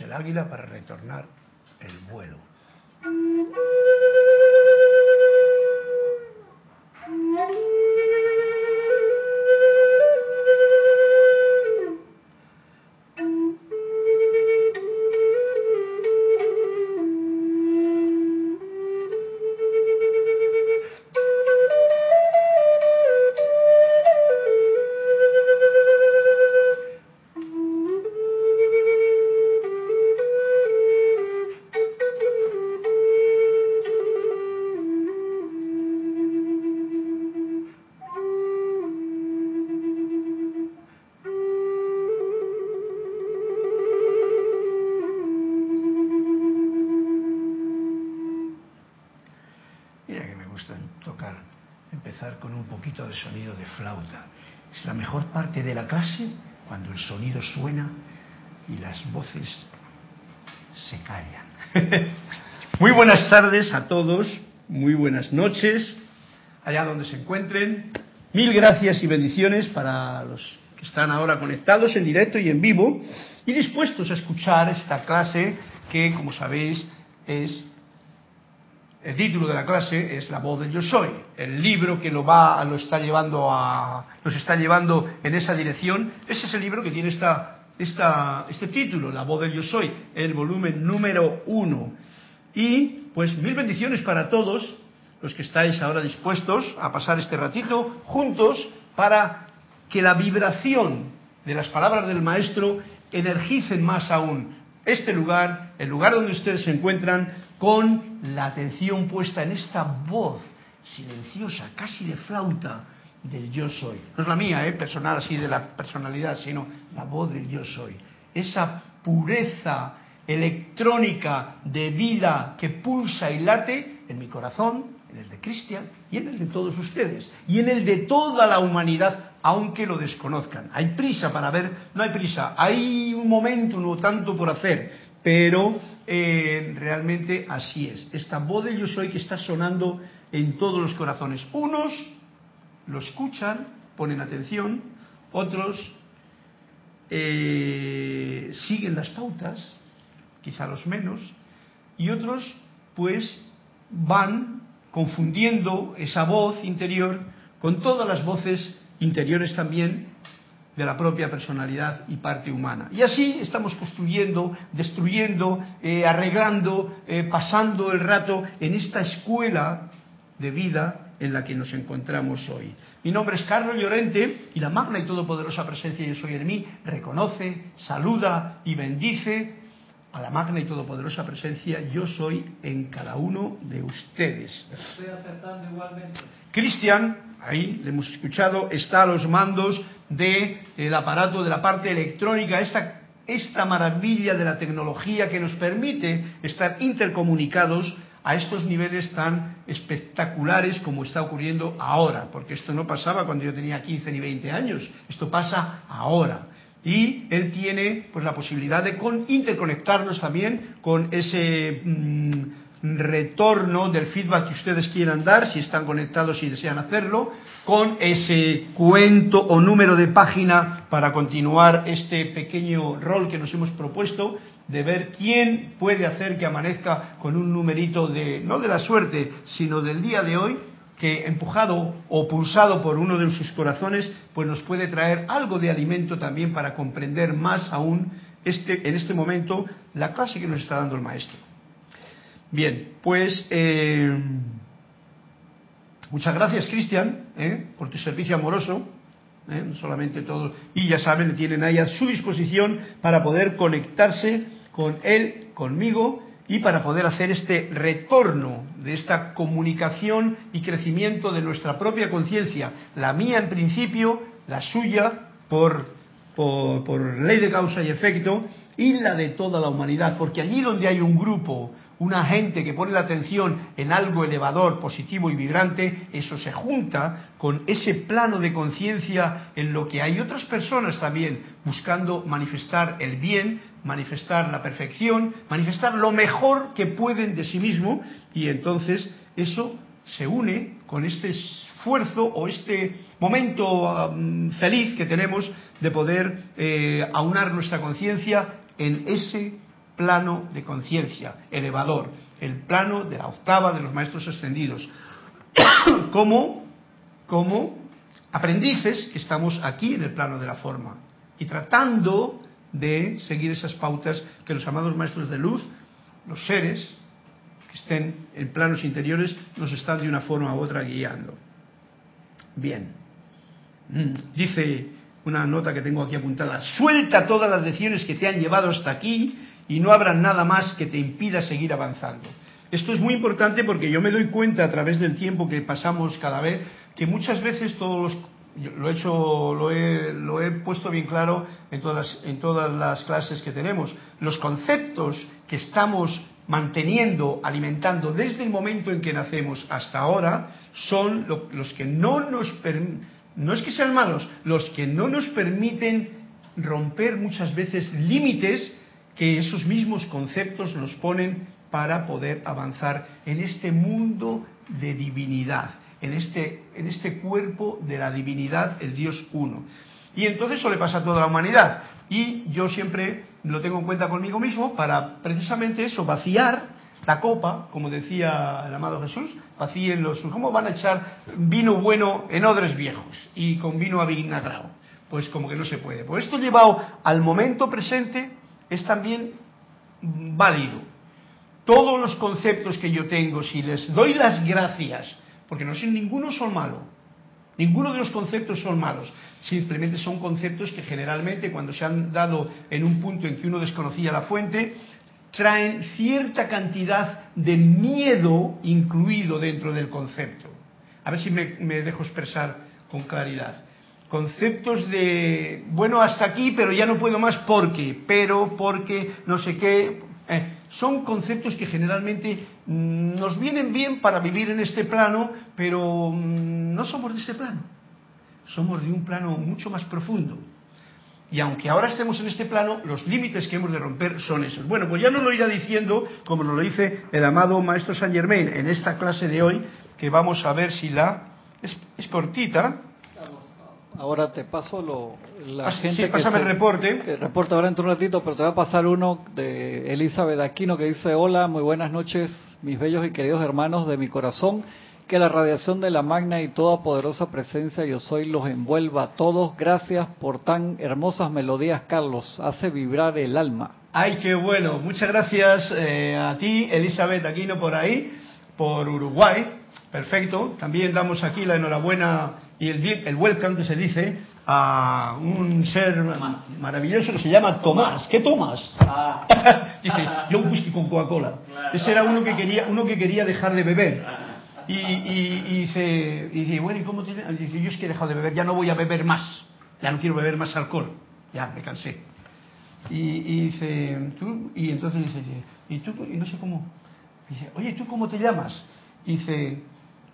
el águila para retornar el vuelo. Sonido de flauta. Es la mejor parte de la clase cuando el sonido suena y las voces se callan. muy buenas tardes a todos, muy buenas noches, allá donde se encuentren. Mil gracias y bendiciones para los que están ahora conectados en directo y en vivo y dispuestos a escuchar esta clase que, como sabéis, es el título de la clase es La voz del yo soy, el libro que lo va lo está llevando a nos está llevando en esa dirección. Ese es el libro que tiene esta, esta, este título, La voz del yo soy, el volumen número uno. Y pues mil bendiciones para todos los que estáis ahora dispuestos a pasar este ratito juntos para que la vibración de las palabras del maestro energicen más aún este lugar, el lugar donde ustedes se encuentran, con la atención puesta en esta voz silenciosa, casi de flauta, del yo soy. No es la mía, ¿eh? personal así de la personalidad, sino la voz del yo soy. Esa pureza electrónica de vida que pulsa y late en mi corazón, en el de Cristian y en el de todos ustedes, y en el de toda la humanidad, aunque lo desconozcan. Hay prisa para ver, no hay prisa, hay un momento, no tanto por hacer, pero eh, realmente así es. Esta voz de yo soy que está sonando en todos los corazones. Unos lo escuchan, ponen atención, otros eh, siguen las pautas, quizá los menos, y otros pues van confundiendo esa voz interior con todas las voces interiores también de la propia personalidad y parte humana. Y así estamos construyendo, destruyendo, eh, arreglando, eh, pasando el rato en esta escuela de vida en la que nos encontramos hoy. Mi nombre es Carlos Llorente y la magna y todopoderosa presencia Yo Soy en mí reconoce, saluda y bendice a la magna y todopoderosa presencia Yo Soy en cada uno de ustedes. Estoy acertando igualmente. Cristian, ahí le hemos escuchado, está a los mandos del aparato de la parte electrónica, esta, esta maravilla de la tecnología que nos permite estar intercomunicados a estos niveles tan espectaculares como está ocurriendo ahora, porque esto no pasaba cuando yo tenía 15 ni 20 años, esto pasa ahora. Y él tiene pues la posibilidad de con, interconectarnos también con ese mmm, retorno del feedback que ustedes quieran dar, si están conectados y desean hacerlo, con ese cuento o número de página para continuar este pequeño rol que nos hemos propuesto de ver quién puede hacer que amanezca con un numerito de, no de la suerte, sino del día de hoy, que empujado o pulsado por uno de sus corazones, pues nos puede traer algo de alimento también para comprender más aún este, en este momento la clase que nos está dando el maestro. Bien, pues eh, muchas gracias, Cristian, eh, por tu servicio amoroso. Eh, solamente todos, y ya saben, tienen ahí a su disposición para poder conectarse con él, conmigo, y para poder hacer este retorno de esta comunicación y crecimiento de nuestra propia conciencia, la mía en principio, la suya por, por, por, ley de causa y efecto, y la de toda la humanidad, porque allí donde hay un grupo, una gente que pone la atención en algo elevador, positivo y vibrante, eso se junta con ese plano de conciencia en lo que hay otras personas también buscando manifestar el bien, manifestar la perfección, manifestar lo mejor que pueden de sí mismo, y entonces eso se une con este esfuerzo o este momento um, feliz que tenemos de poder eh, aunar nuestra conciencia en ese plano de conciencia, elevador, el plano de la octava de los maestros ascendidos, como, como aprendices que estamos aquí en el plano de la forma y tratando de seguir esas pautas que los amados maestros de luz, los seres que estén en planos interiores, nos están de una forma u otra guiando. Bien, mm, dice una nota que tengo aquí apuntada, suelta todas las lecciones que te han llevado hasta aquí y no habrá nada más que te impida seguir avanzando. Esto es muy importante porque yo me doy cuenta a través del tiempo que pasamos cada vez que muchas veces todos los lo he hecho, lo he, lo he puesto bien claro en todas, en todas las clases que tenemos. Los conceptos que estamos manteniendo, alimentando desde el momento en que nacemos hasta ahora, son los que no nos no es que sean malos, los que no nos permiten romper muchas veces límites que esos mismos conceptos nos ponen para poder avanzar en este mundo de divinidad, en este, en este cuerpo de la divinidad, el Dios uno. Y entonces eso le pasa a toda la humanidad. Y yo siempre lo tengo en cuenta conmigo mismo para precisamente eso, vaciar la copa, como decía el amado Jesús, vacíen los... ¿Cómo van a echar vino bueno en odres viejos y con vino avinagrado? Pues como que no se puede. Pues esto llevado al momento presente es también válido. Todos los conceptos que yo tengo, si les doy las gracias, porque no sé, ninguno son malos, ninguno de los conceptos son malos, simplemente son conceptos que generalmente cuando se han dado en un punto en que uno desconocía la fuente, traen cierta cantidad de miedo incluido dentro del concepto. A ver si me, dejo expresar con claridad. Conceptos de, bueno, hasta aquí, pero ya no puedo más porque, pero, porque, no sé qué. Eh, son conceptos que generalmente mm, nos vienen bien para vivir en este plano, pero mm, no somos de este plano. Somos de un plano mucho más profundo. Y aunque ahora estemos en este plano, los límites que hemos de romper son esos. Bueno, pues ya nos lo irá diciendo, como nos lo dice el amado Maestro Saint Germain en esta clase de hoy, que vamos a ver si la... Es, cortita. Ahora te paso lo, la ah, gente sí, pásame el reporte. El reporte ahora dentro de un ratito, pero te voy a pasar uno de Elizabeth Aquino que dice, hola, muy buenas noches, mis bellos y queridos hermanos de mi corazón que la radiación de la magna y toda poderosa presencia yo soy los envuelva a todos. Gracias por tan hermosas melodías, Carlos. Hace vibrar el alma. Ay, qué bueno. Muchas gracias eh, a ti, Elizabeth Aquino, por ahí, por Uruguay. Perfecto. También damos aquí la enhorabuena y el, el welcome que se dice a un ser maravilloso que se llama Tomás. ¿Qué tomas? Ah. dice, yo un whisky con Coca-Cola. Ese era uno que quería, uno que quería dejar de beber. Y, dice, y bueno, ¿y cómo te Dice, yo es que he dejado de beber, ya no voy a beber más, ya no quiero beber más alcohol, ya me cansé. Y, dice, tú, y entonces dice, y tú, y no sé cómo, dice, oye, ¿tú cómo te llamas? dice,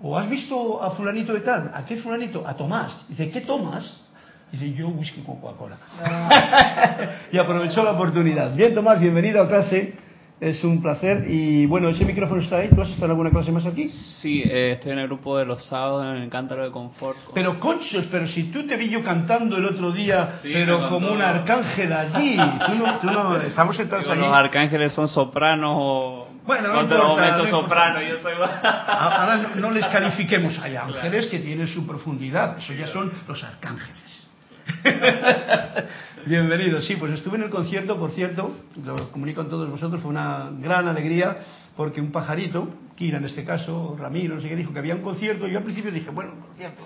¿o has visto a fulanito de tal? ¿A qué fulanito? A Tomás. Dice, ¿qué tomas? Dice, yo whisky con Coca-Cola. Ah. y aprovechó la oportunidad. Bien, Tomás, bienvenido a clase es un placer. Y bueno, ese micrófono está ahí. ¿Tú has estado en alguna clase más aquí? Sí, eh, estoy en el grupo de los sábados en el Cántaro de Confort. Pero, conchos, pero si tú te vi yo cantando el otro día, pero como un arcángel allí. Tú no, tú no, estamos sentados allí. Los arcángeles son sopranos o. Bueno, no importa, soprano, yo soy... Ahora no, les califiquemos. Hay ángeles que tienen su profundidad. Eso ya son los arcángeles. Bienvenido, sí, pues estuve en el concierto, por cierto, lo comunico a todos vosotros, fue una gran alegría, porque un pajarito, Kira en este caso, Ramiro, no sé qué, dijo que había un concierto, y yo al principio dije, bueno, concierto,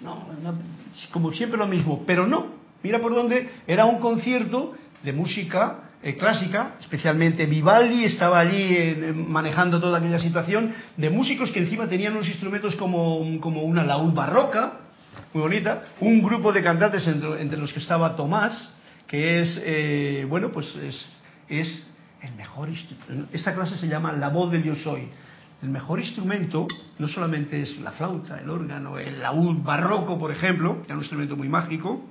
no, como siempre lo mismo, pero no, mira por dónde, era un concierto de música eh, clásica, especialmente Vivaldi estaba allí manejando toda aquella situación, de músicos que encima tenían unos instrumentos como, como una laúd barroca, muy bonita, un grupo de cantantes entre, los que estaba Tomás, que es, eh, bueno, pues es, es el mejor Esta clase se llama La voz del yo soy. El mejor instrumento no solamente es la flauta, el órgano, el laúd barroco, por ejemplo, que es un instrumento muy mágico.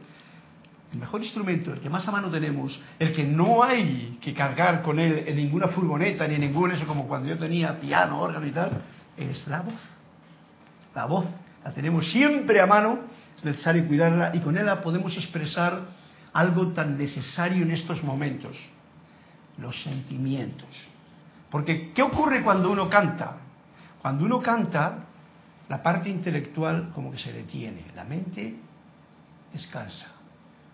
El mejor instrumento, el que más a mano tenemos, el que no hay que cargar con él en ninguna furgoneta ni en ningún eso como cuando yo tenía piano, órgano y tal, es la voz. La voz la tenemos siempre a mano, es necesario cuidarla y con ella podemos expresar algo tan necesario en estos momentos. los sentimientos. Porque, ¿qué ocurre cuando uno canta? Cuando uno canta, la parte intelectual como que se detiene, la mente descansa,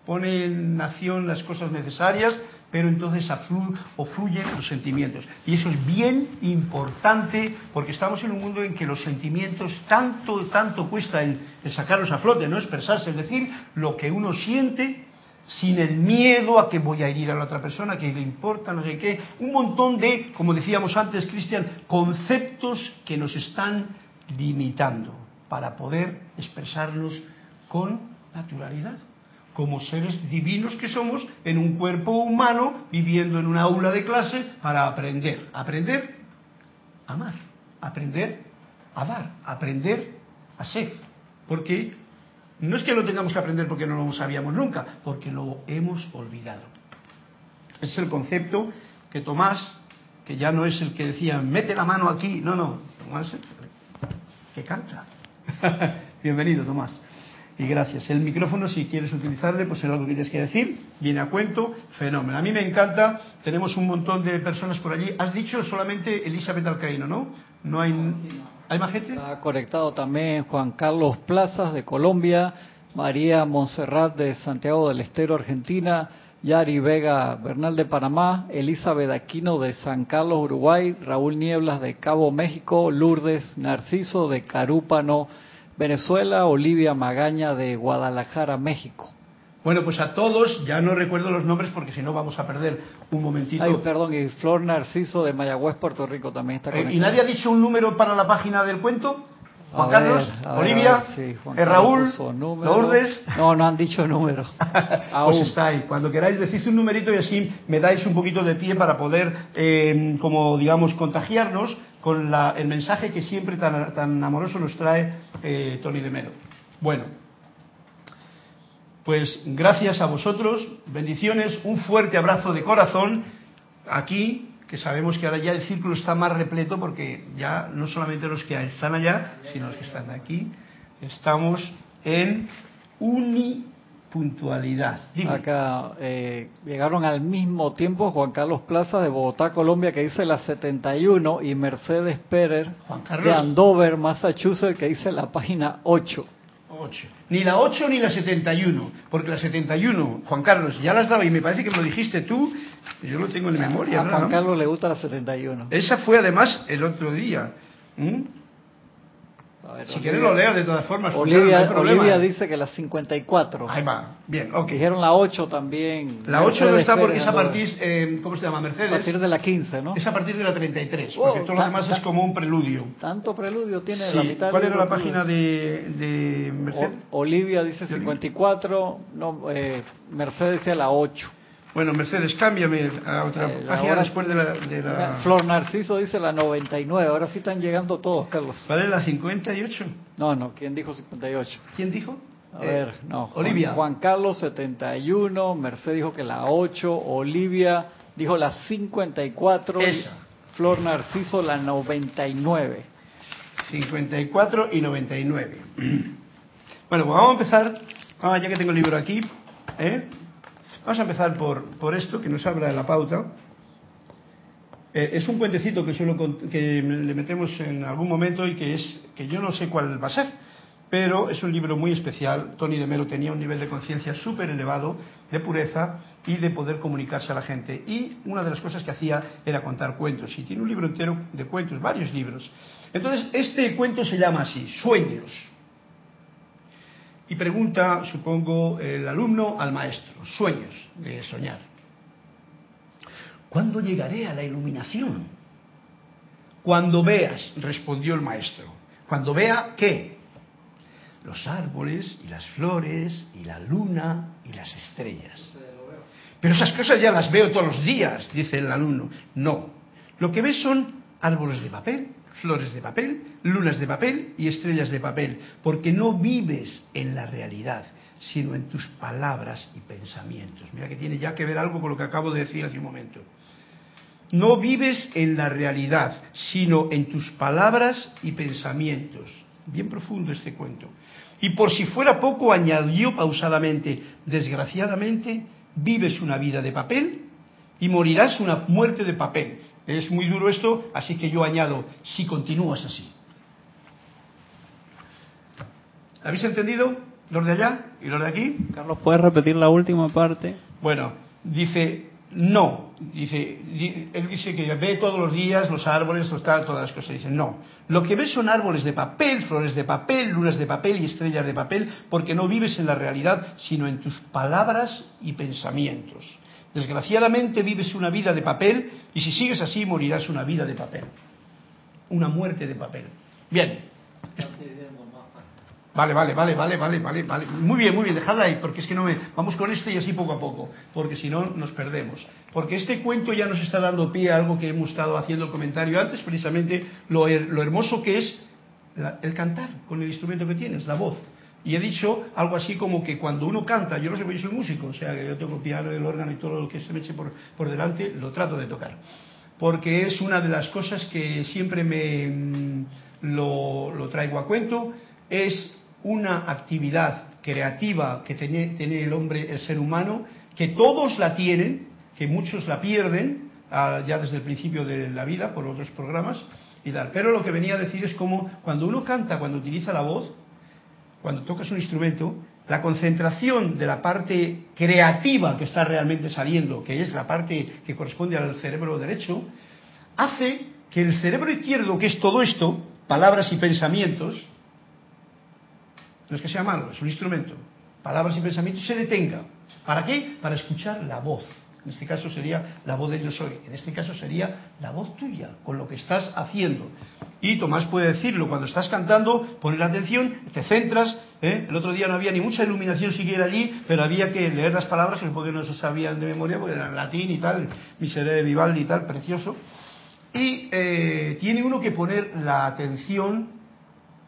pone en acción las cosas necesarias, pero entonces aflu o fluyen los sentimientos. Y eso es bien importante porque estamos en un mundo en que los sentimientos tanto, tanto cuesta el, sacarlos a flote, no expresarse, es decir, lo que uno siente sin el miedo a que voy a herir a la otra persona, que le importa, no sé qué, un montón de, como decíamos antes, Cristian, conceptos que nos están limitando para poder expresarnos con naturalidad, como seres divinos que somos en un cuerpo humano viviendo en una aula de clase para aprender, aprender a amar, aprender a dar, aprender a ser, porque no es que lo tengamos que aprender porque no lo sabíamos nunca, porque lo hemos olvidado. Es el concepto que Tomás, que ya no es el que decía, mete la mano aquí, no, no, Tomás, que canta. Bienvenido, Tomás. Y gracias. El micrófono, si quieres utilizarle, pues es algo que tienes que decir. Viene a cuento, fenómeno. A mí me encanta, tenemos un montón de personas por allí. Has dicho solamente Elizabeth Alcaíno, ¿no? No hay... ¿Hay más gente? Está conectado también Juan Carlos Plazas de Colombia, María Montserrat de Santiago del Estero, Argentina, Yari Vega Bernal de Panamá, Elizabeth Aquino de San Carlos, Uruguay, Raúl Nieblas de Cabo México, Lourdes Narciso de Carúpano, Venezuela, Olivia Magaña de Guadalajara, México. Bueno, pues a todos, ya no recuerdo los nombres porque si no vamos a perder un momentito. Ay, perdón, y Flor Narciso de Mayagüez, Puerto Rico también está Eh, conectado. ¿Y nadie ha dicho un número para la página del cuento? Juan Carlos, ver, Olivia, sí, Juan eh, Raúl. Lourdes. No, no han dicho número. Pues está ahí. Cuando queráis decís un numerito y así me dais un poquito de pie para poder, eh, como digamos, contagiarnos con la- el mensaje que siempre tan, tan amoroso nos trae eh, Tony de Melo. Bueno, pues gracias a vosotros, bendiciones, un fuerte abrazo de corazón aquí, que sabemos que ahora ya el círculo está más repleto porque ya no solamente los que están allá, sino los que están aquí, estamos en unipuntualidad. Dime. Acá eh, llegaron al mismo tiempo Juan Carlos Plaza de Bogotá, Colombia, que dice la 71, y Mercedes Pérez de Andover, Massachusetts, que dice la página 8. Ocho. Ni la 8 ni la 71, porque la 71, Juan Carlos, ya las daba y me parece que me lo dijiste tú, yo lo tengo en memoria. A ¿no? Juan Carlos le gusta la 71. Esa fue además el otro día. ¿Mm? A ver, Si Olivia- quieres lo leo de todas formas. Olivia, no. Olivia dice que la 54. Ahí va, bien, ok. Dijeron la 8 también. La 8 no está porque es a partir, eh, ¿cómo se llama? A Mercedes. partir de la 15, ¿no? Es a partir de la 33, Oh, porque todo lo demás es como un preludio. Tanto preludio tiene Sí. la mitad. ¿Cuál era la página de, de Mercedes? O- Olivia dice 54, no, eh, Mercedes dice la 8. Bueno, Mercedes, cámbiame a otra Eh, página ahora- después de la... De la... Flor Narciso dice la 99. Ahora sí están llegando todos, Carlos. ¿Cuál es la 58? No, no, ¿quién dijo 58? ¿Quién dijo? A Eh, ver, no. Juan- Olivia. Juan Carlos 71, Mercedes dijo que la 8, Olivia dijo la 54, y Esa. Flor Narciso la 99. 54 y 99. Bueno, pues vamos a empezar, ah, ya que tengo el libro aquí, ¿eh? Vamos a empezar por, por esto que nos habla de la pauta. Eh, es un cuentecito que, suelo, que le metemos en algún momento y que, es, que yo no sé cuál va a ser, pero es un libro muy especial. Tony de Melo tenía un nivel de conciencia súper elevado, de pureza y de poder comunicarse a la gente. Y una de las cosas que hacía era contar cuentos. Y tiene un libro entero de cuentos, varios libros. Entonces, este cuento se llama así, Sueños. Y pregunta, supongo, el alumno al maestro, sueños, de soñar. ¿Cuándo llegaré a la iluminación? Cuando veas, respondió el maestro. Cuando vea qué? Los árboles y las flores y la luna y las estrellas. Pero esas cosas ya las veo todos los días, dice el alumno. No, lo que ves son árboles de papel, flores de papel, lunas de papel y estrellas de papel, porque no vives en la realidad, sino en tus palabras y pensamientos. Mira que tiene ya que ver algo con lo que acabo de decir hace un momento. No vives en la realidad, sino en tus palabras y pensamientos. Bien profundo este cuento. Y por si fuera poco, añadió pausadamente, desgraciadamente, vives una vida de papel y morirás una muerte de papel. Es muy duro esto, así que yo añado, si continúas así. ¿Habéis entendido? Los de allá y los de aquí. Carlos, ¿puedes repetir la última parte? Bueno, dice, no. Dice, di- él dice que ve todos los días los árboles, los tal, todas las cosas. Dice, no. Lo que ves son árboles de papel, flores de papel, lunas de papel y estrellas de papel, porque no vives en la realidad, sino en tus palabras y pensamientos. Desgraciadamente vives una vida de papel y si sigues así morirás una vida de papel. Una muerte de papel. Bien. Vale, vale, vale, vale, vale, vale, vale. Muy bien, muy bien, dejadla ahí, porque es que no me. Vamos con este y así poco a poco, porque si no nos perdemos. Porque este cuento ya nos está dando pie a algo que hemos estado haciendo el comentario antes, precisamente lo, lo hermoso que es el cantar con el instrumento que tienes, la voz. Y he dicho algo así como que cuando uno canta, yo no sé, yo soy músico, o sea, que yo toco piano, el órgano y todo lo que se me eche por, por delante, lo trato de tocar. Porque es una de las cosas que siempre me mm, lo, lo traigo a cuento, es una actividad creativa que tiene, tiene el hombre, el ser humano, que todos la tienen, que muchos la pierden ah, ya desde el principio de la vida por otros programas y tal. Pero lo que venía a decir es como cuando uno canta, cuando utiliza la voz, cuando tocas un instrumento, la concentración de la parte creativa que está realmente saliendo, que es la parte que corresponde al cerebro derecho, hace que el cerebro izquierdo, que es todo esto, palabras y pensamientos, no es que sea malo, es un instrumento, palabras y pensamientos, se detenga. ¿Para qué? Para escuchar la voz. En este caso sería la voz de yo soy. En este caso sería la voz tuya, con lo que estás haciendo. Y Tomás puede decirlo, cuando estás cantando, pones la atención, te centras. ¿eh? El otro día no había ni mucha iluminación siquiera allí, pero había que leer las palabras, que supongo que no se sabían de memoria, porque eran latín y tal, Miserere Vivaldi y tal, precioso. Y eh, tiene uno que poner la atención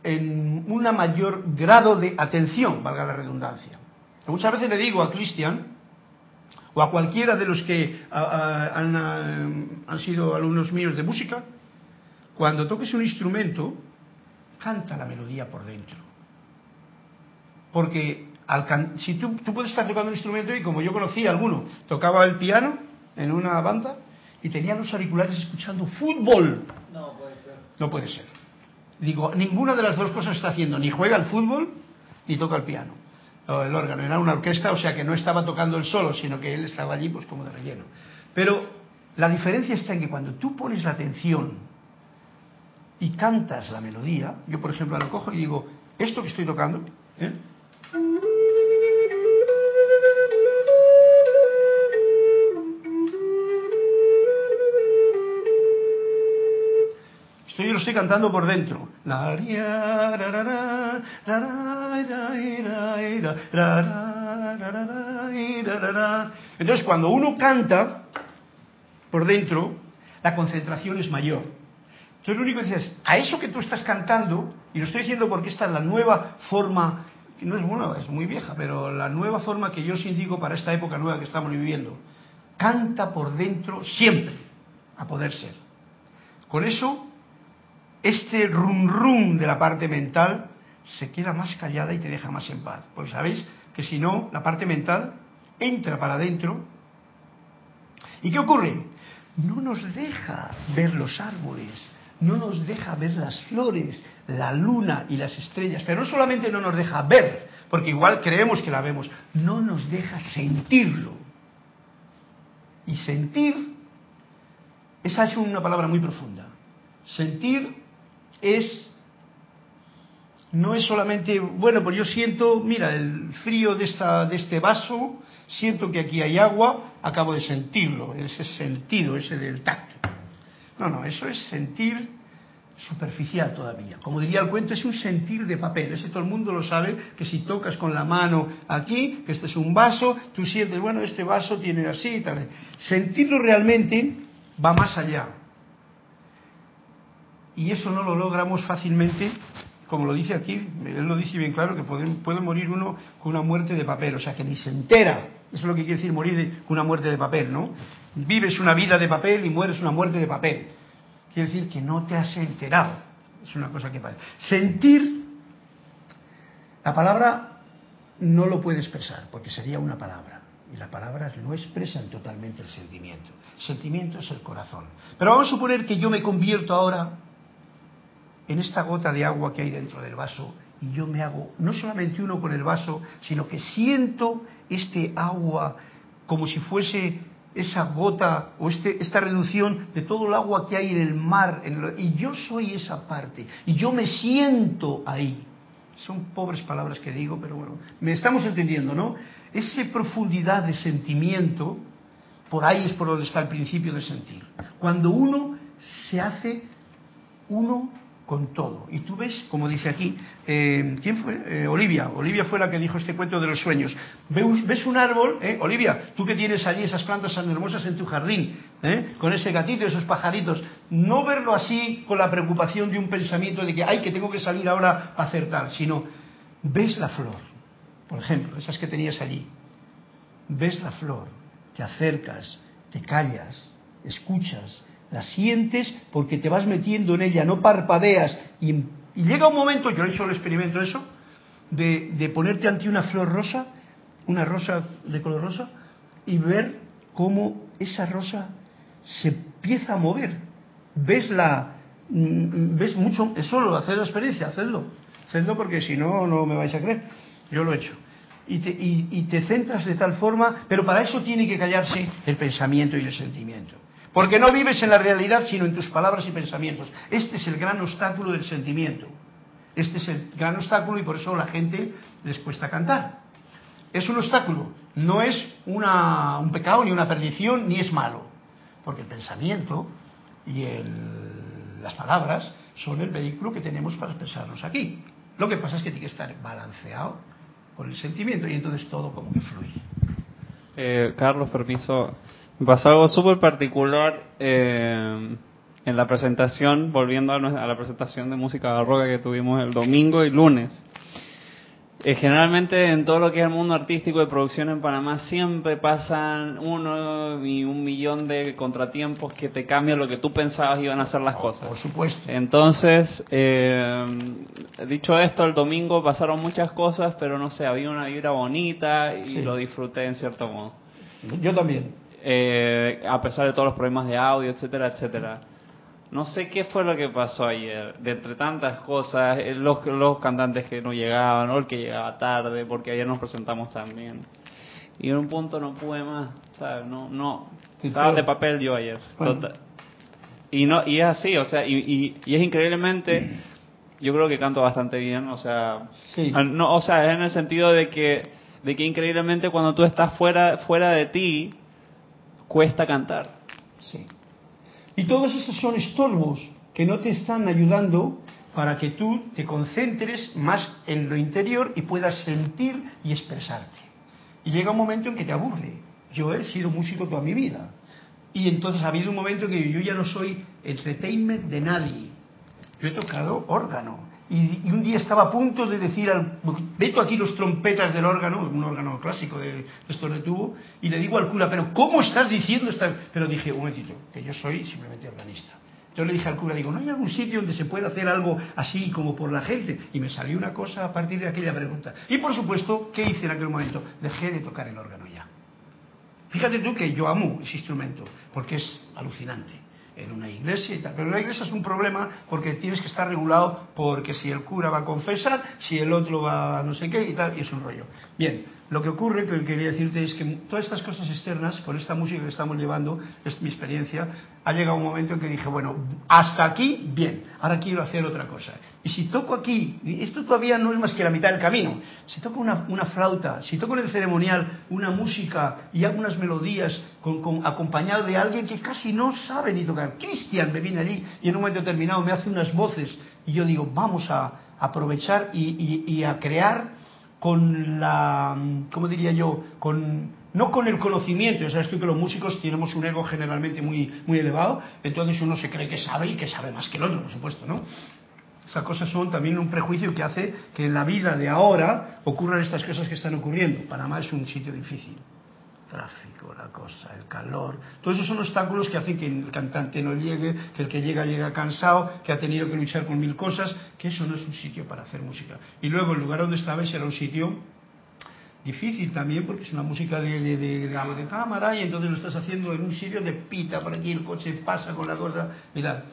en un mayor grado de atención, valga la redundancia. Muchas veces le digo a Cristian, o a cualquiera de los que a, a, han, sido alumnos míos de música, cuando toques un instrumento, canta la melodía por dentro. Porque al can si tú, tú, puedes estar tocando un instrumento y como yo conocí a alguno, tocaba el piano en una banda y tenía los auriculares escuchando fútbol. No puede ser. No puede ser. Digo, ninguna de las dos cosas está haciendo, ni juega al fútbol ni toca el piano, o el órgano. Era una orquesta, o sea que no estaba tocando él solo, sino que él estaba allí pues como de relleno. Pero la diferencia está en que cuando tú pones la atención y cantas la melodía, yo por ejemplo lo cojo y digo, esto que estoy tocando, ¿eh? Estoy, lo estoy cantando por dentro. Entonces, cuando uno canta por dentro, la concentración es mayor. Entonces, lo único que dices, a eso que tú estás cantando, y lo estoy diciendo porque esta es la nueva forma, que no es nueva, es muy vieja, pero la nueva forma que yo os indico para esta época nueva que estamos viviendo, canta por dentro siempre, a poder ser. Con eso este rum rum de la parte mental se queda más callada y te deja más en paz. Porque sabéis que si no, la parte mental entra para adentro. ¿Y qué ocurre? No nos deja ver los árboles, no nos deja ver las flores, la luna y las estrellas. Pero no solamente no nos deja ver, porque igual creemos que la vemos, no nos deja sentirlo. Y sentir, esa es una palabra muy profunda. Sentir es no es solamente bueno pues yo siento mira el frío de esta de este vaso siento que aquí hay agua acabo de sentirlo ese sentido ese del tacto no no eso es sentir superficial todavía. Como diría el cuento es un sentir de papel. Ese todo el mundo lo sabe que si tocas con la mano aquí que este es un vaso tú sientes bueno este vaso tiene así tal. Sentirlo realmente va más allá. Y eso no lo logramos fácilmente, como lo dice aquí, él lo dice bien claro, que puede, morir uno con una muerte de papel, o sea, que ni se entera. Eso es lo que quiere decir morir con una muerte de papel, ¿no? Vives una vida de papel y mueres una muerte de papel. Quiere decir que no te has enterado. Es una cosa que pasa. Sentir, la palabra no lo puede expresar, porque sería una palabra. Y las palabras no expresan totalmente el sentimiento. Sentimiento es el corazón. Pero vamos a suponer que yo me convierto ahora en esta gota de agua que hay dentro del vaso y yo me hago no solamente uno con el vaso, sino que siento este agua como si fuese esa gota o este, esta reducción de todo el agua que hay en el mar. y yo soy esa parte. Y yo me siento ahí. Son pobres palabras que digo, pero bueno, me estamos entendiendo, ¿no? Esa profundidad de sentimiento, por ahí es por donde está el principio de sentir. Cuando uno se hace uno con todo. Y tú ves, como dice aquí, eh, ¿quién fue? Eh, Olivia. Olivia fue la que dijo este cuento de los sueños. ¿Ves un árbol? Eh? Olivia, tú que tienes allí esas plantas tan hermosas en tu jardín, ¿eh? con ese gatito esos pajaritos, no verlo así con la preocupación de un pensamiento de que, ay, que tengo que salir ahora a hacer tal, sino ves la flor, por ejemplo, esas que tenías allí. Ves la flor, te acercas, te callas, escuchas, la sientes porque te vas metiendo en ella, no parpadeas. Y, llega un momento, yo he hecho el experimento eso, de, ponerte ante una flor rosa, una rosa de color rosa, y ver cómo esa rosa se empieza a mover. Ves la, mm, ves mucho, es solo hacer la experiencia, hacedlo, hacedlo porque si no, no me vais a creer. Yo lo he hecho. Y te, y te centras de tal forma, pero para eso tiene que callarse el pensamiento y el sentimiento. Porque no vives en la realidad, sino en tus palabras y pensamientos. Este es el gran obstáculo del sentimiento. Este es el gran obstáculo y por eso la gente les cuesta cantar. Es un obstáculo, no es un pecado ni una perdición, ni es malo. Porque el pensamiento y las palabras son el vehículo que tenemos para expresarnos aquí. Lo que pasa es que tiene que estar balanceado con el sentimiento y entonces todo como que fluye. Eh, Carlos, permiso. Me pasó algo súper particular eh, en la presentación, volviendo a, la presentación de música roca que tuvimos el domingo y lunes. Eh, generalmente en todo lo que es el mundo artístico de producción en Panamá siempre pasan uno y un millón de contratiempos que te cambian lo que tú pensabas iban a ser las cosas. Por supuesto. Entonces, eh, dicho esto, el domingo pasaron muchas cosas, pero no sé, había una vibra bonita y lo disfruté en cierto modo. Yo también eh, a pesar de todos los problemas de audio, etcétera, etcétera. No sé qué fue lo que pasó ayer, de entre tantas cosas, eh, los, los cantantes que no llegaban, o el que llegaba tarde, porque ayer nos presentamos también. Y en un punto no pude más, ¿sabes? No, no, estaba de papel yo ayer. Y no y es así, o sea, y, y, es increíblemente, yo creo que canto bastante bien, o sea, no, o sea, es en el sentido de que, de que increíblemente cuando tú estás fuera, fuera de ti, cuesta cantar. Sí. Y todos esos son estorbos que no te están ayudando para que tú te concentres más en lo interior y puedas sentir y expresarte. Y llega un momento en que te aburre. Yo he sido músico toda mi vida. Y entonces ha habido un momento en que yo ya no soy entertainment de nadie. Yo he tocado órgano, y, un día estaba a punto de decir al meto aquí los trompetas del órgano un órgano clásico de, estos de tubo y le digo al cura pero cómo estás diciendo esta pero dije un momentito que yo soy simplemente organista yo le dije al cura digo no hay algún sitio donde se pueda hacer algo así como por la gente y me salió una cosa a partir de aquella pregunta. Y por supuesto qué hice en aquel momento dejé de tocar el órgano ya. Fíjate tú que yo amo ese instrumento porque es alucinante en una iglesia y tal. Pero la iglesia es un problema porque tienes que estar regulado porque si el cura va a confesar, si el otro va a no sé qué y tal, y es un rollo. Bien, lo que ocurre, que quería decirte, es que todas estas cosas externas, con esta música que estamos llevando, es mi experiencia, ha llegado un momento en que dije, bueno, hasta aquí, bien, ahora quiero hacer otra cosa. Y si toco aquí, esto todavía no es más que la mitad del camino, si toco una, una flauta, si toco en el ceremonial una música y algunas melodías con, acompañado de alguien que casi no sabe ni tocar, Cristian me viene allí y en un momento determinado me hace unas voces y yo digo, vamos a aprovechar y a crear con la, ¿cómo diría yo? Con, no con el conocimiento, ya sabes tú que los músicos tenemos un ego generalmente muy, muy elevado, entonces uno se cree que sabe y que sabe más que el otro, por supuesto, ¿no? Esas cosas son también un prejuicio que hace que en la vida de ahora ocurran estas cosas que están ocurriendo. Panamá es un sitio difícil tráfico, la cosa, el calor. Todos esos son obstáculos que hacen que el cantante no llegue, que el que llega llega cansado, que ha tenido que luchar con mil cosas, que eso no es un sitio para hacer música. Y luego el lugar donde estabais era un sitio difícil también porque es una música de, de- de- cámara y entonces lo estás haciendo en un sitio de pita por aquí, el coche pasa con la cosa tal.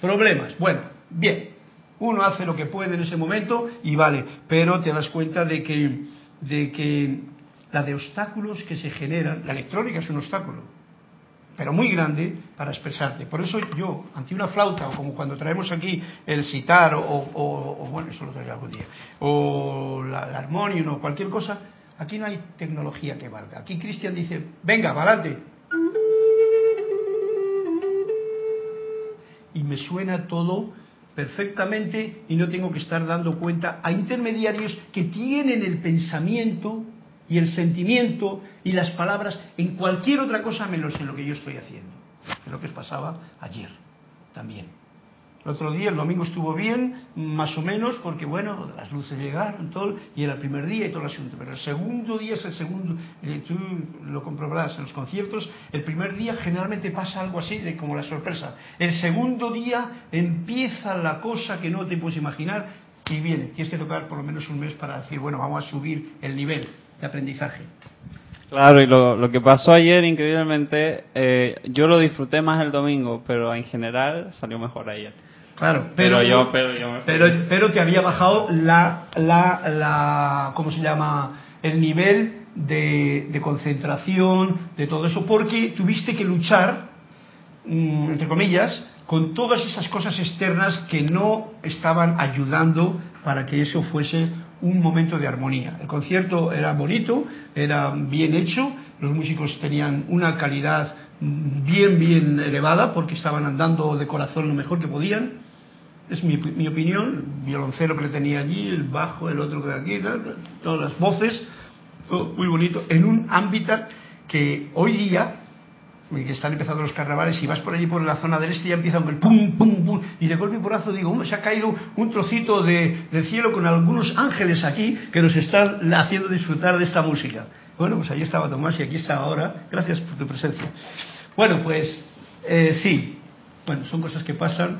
Problemas. Bueno, bien. Uno hace lo que puede en ese momento y vale, pero te das cuenta de que, de que la de obstáculos que se generan, la electrónica es un obstáculo, pero muy grande para expresarte. Por eso yo, ante una flauta, o como cuando traemos aquí el sitar, o, bueno, eso lo traigo algún día, o la, la o cualquier cosa, aquí no hay tecnología que valga. Aquí Cristian dice, venga, adelante. Y me suena todo perfectamente y no tengo que estar dando cuenta a intermediarios que tienen el pensamiento y el sentimiento y las palabras en cualquier otra cosa menos en lo que yo estoy haciendo. Es lo que os pasaba ayer también. El otro día, el domingo estuvo bien, más o menos, porque bueno, las luces llegaron, todo, y era el primer día y todo el asunto. Pero el segundo día es el segundo, eh, tú lo comprobarás en los conciertos, el primer día generalmente pasa algo así, de como la sorpresa. El segundo día empieza la cosa que no te puedes imaginar y viene. Tienes que tocar por lo menos un mes para decir, bueno, vamos a subir el nivel de aprendizaje. Claro, y lo, lo que pasó ayer, increíblemente, eh, yo lo disfruté más el domingo, pero en general salió mejor ayer. Claro, Pero, pero, yo, pero yo me pero, pero te había bajado la, la, la, ¿cómo se llama? El nivel de, de concentración, de todo eso, porque tuviste que luchar, mm, entre comillas, con todas esas cosas externas que no estaban ayudando para que eso fuese un momento de armonía. El concierto era bonito, era bien hecho, los músicos tenían una calidad bien, bien elevada porque estaban andando de corazón lo mejor que podían es mi, opinión, el violoncelo que le tenía allí, el bajo, el otro que aquí, todas las voces, todo muy bonito, en un ámbito que hoy día, que están empezando los carnavales, si vas por allí por la zona del este ya empieza el pum, pum, pum, y de golpe y porazo digo, "Hombre, se ha caído un trocito de, cielo con algunos ángeles aquí que nos están haciendo disfrutar de esta música. Bueno, pues ahí estaba Tomás y aquí está ahora, gracias por tu presencia. Bueno, pues eh, sí, bueno, son cosas que pasan.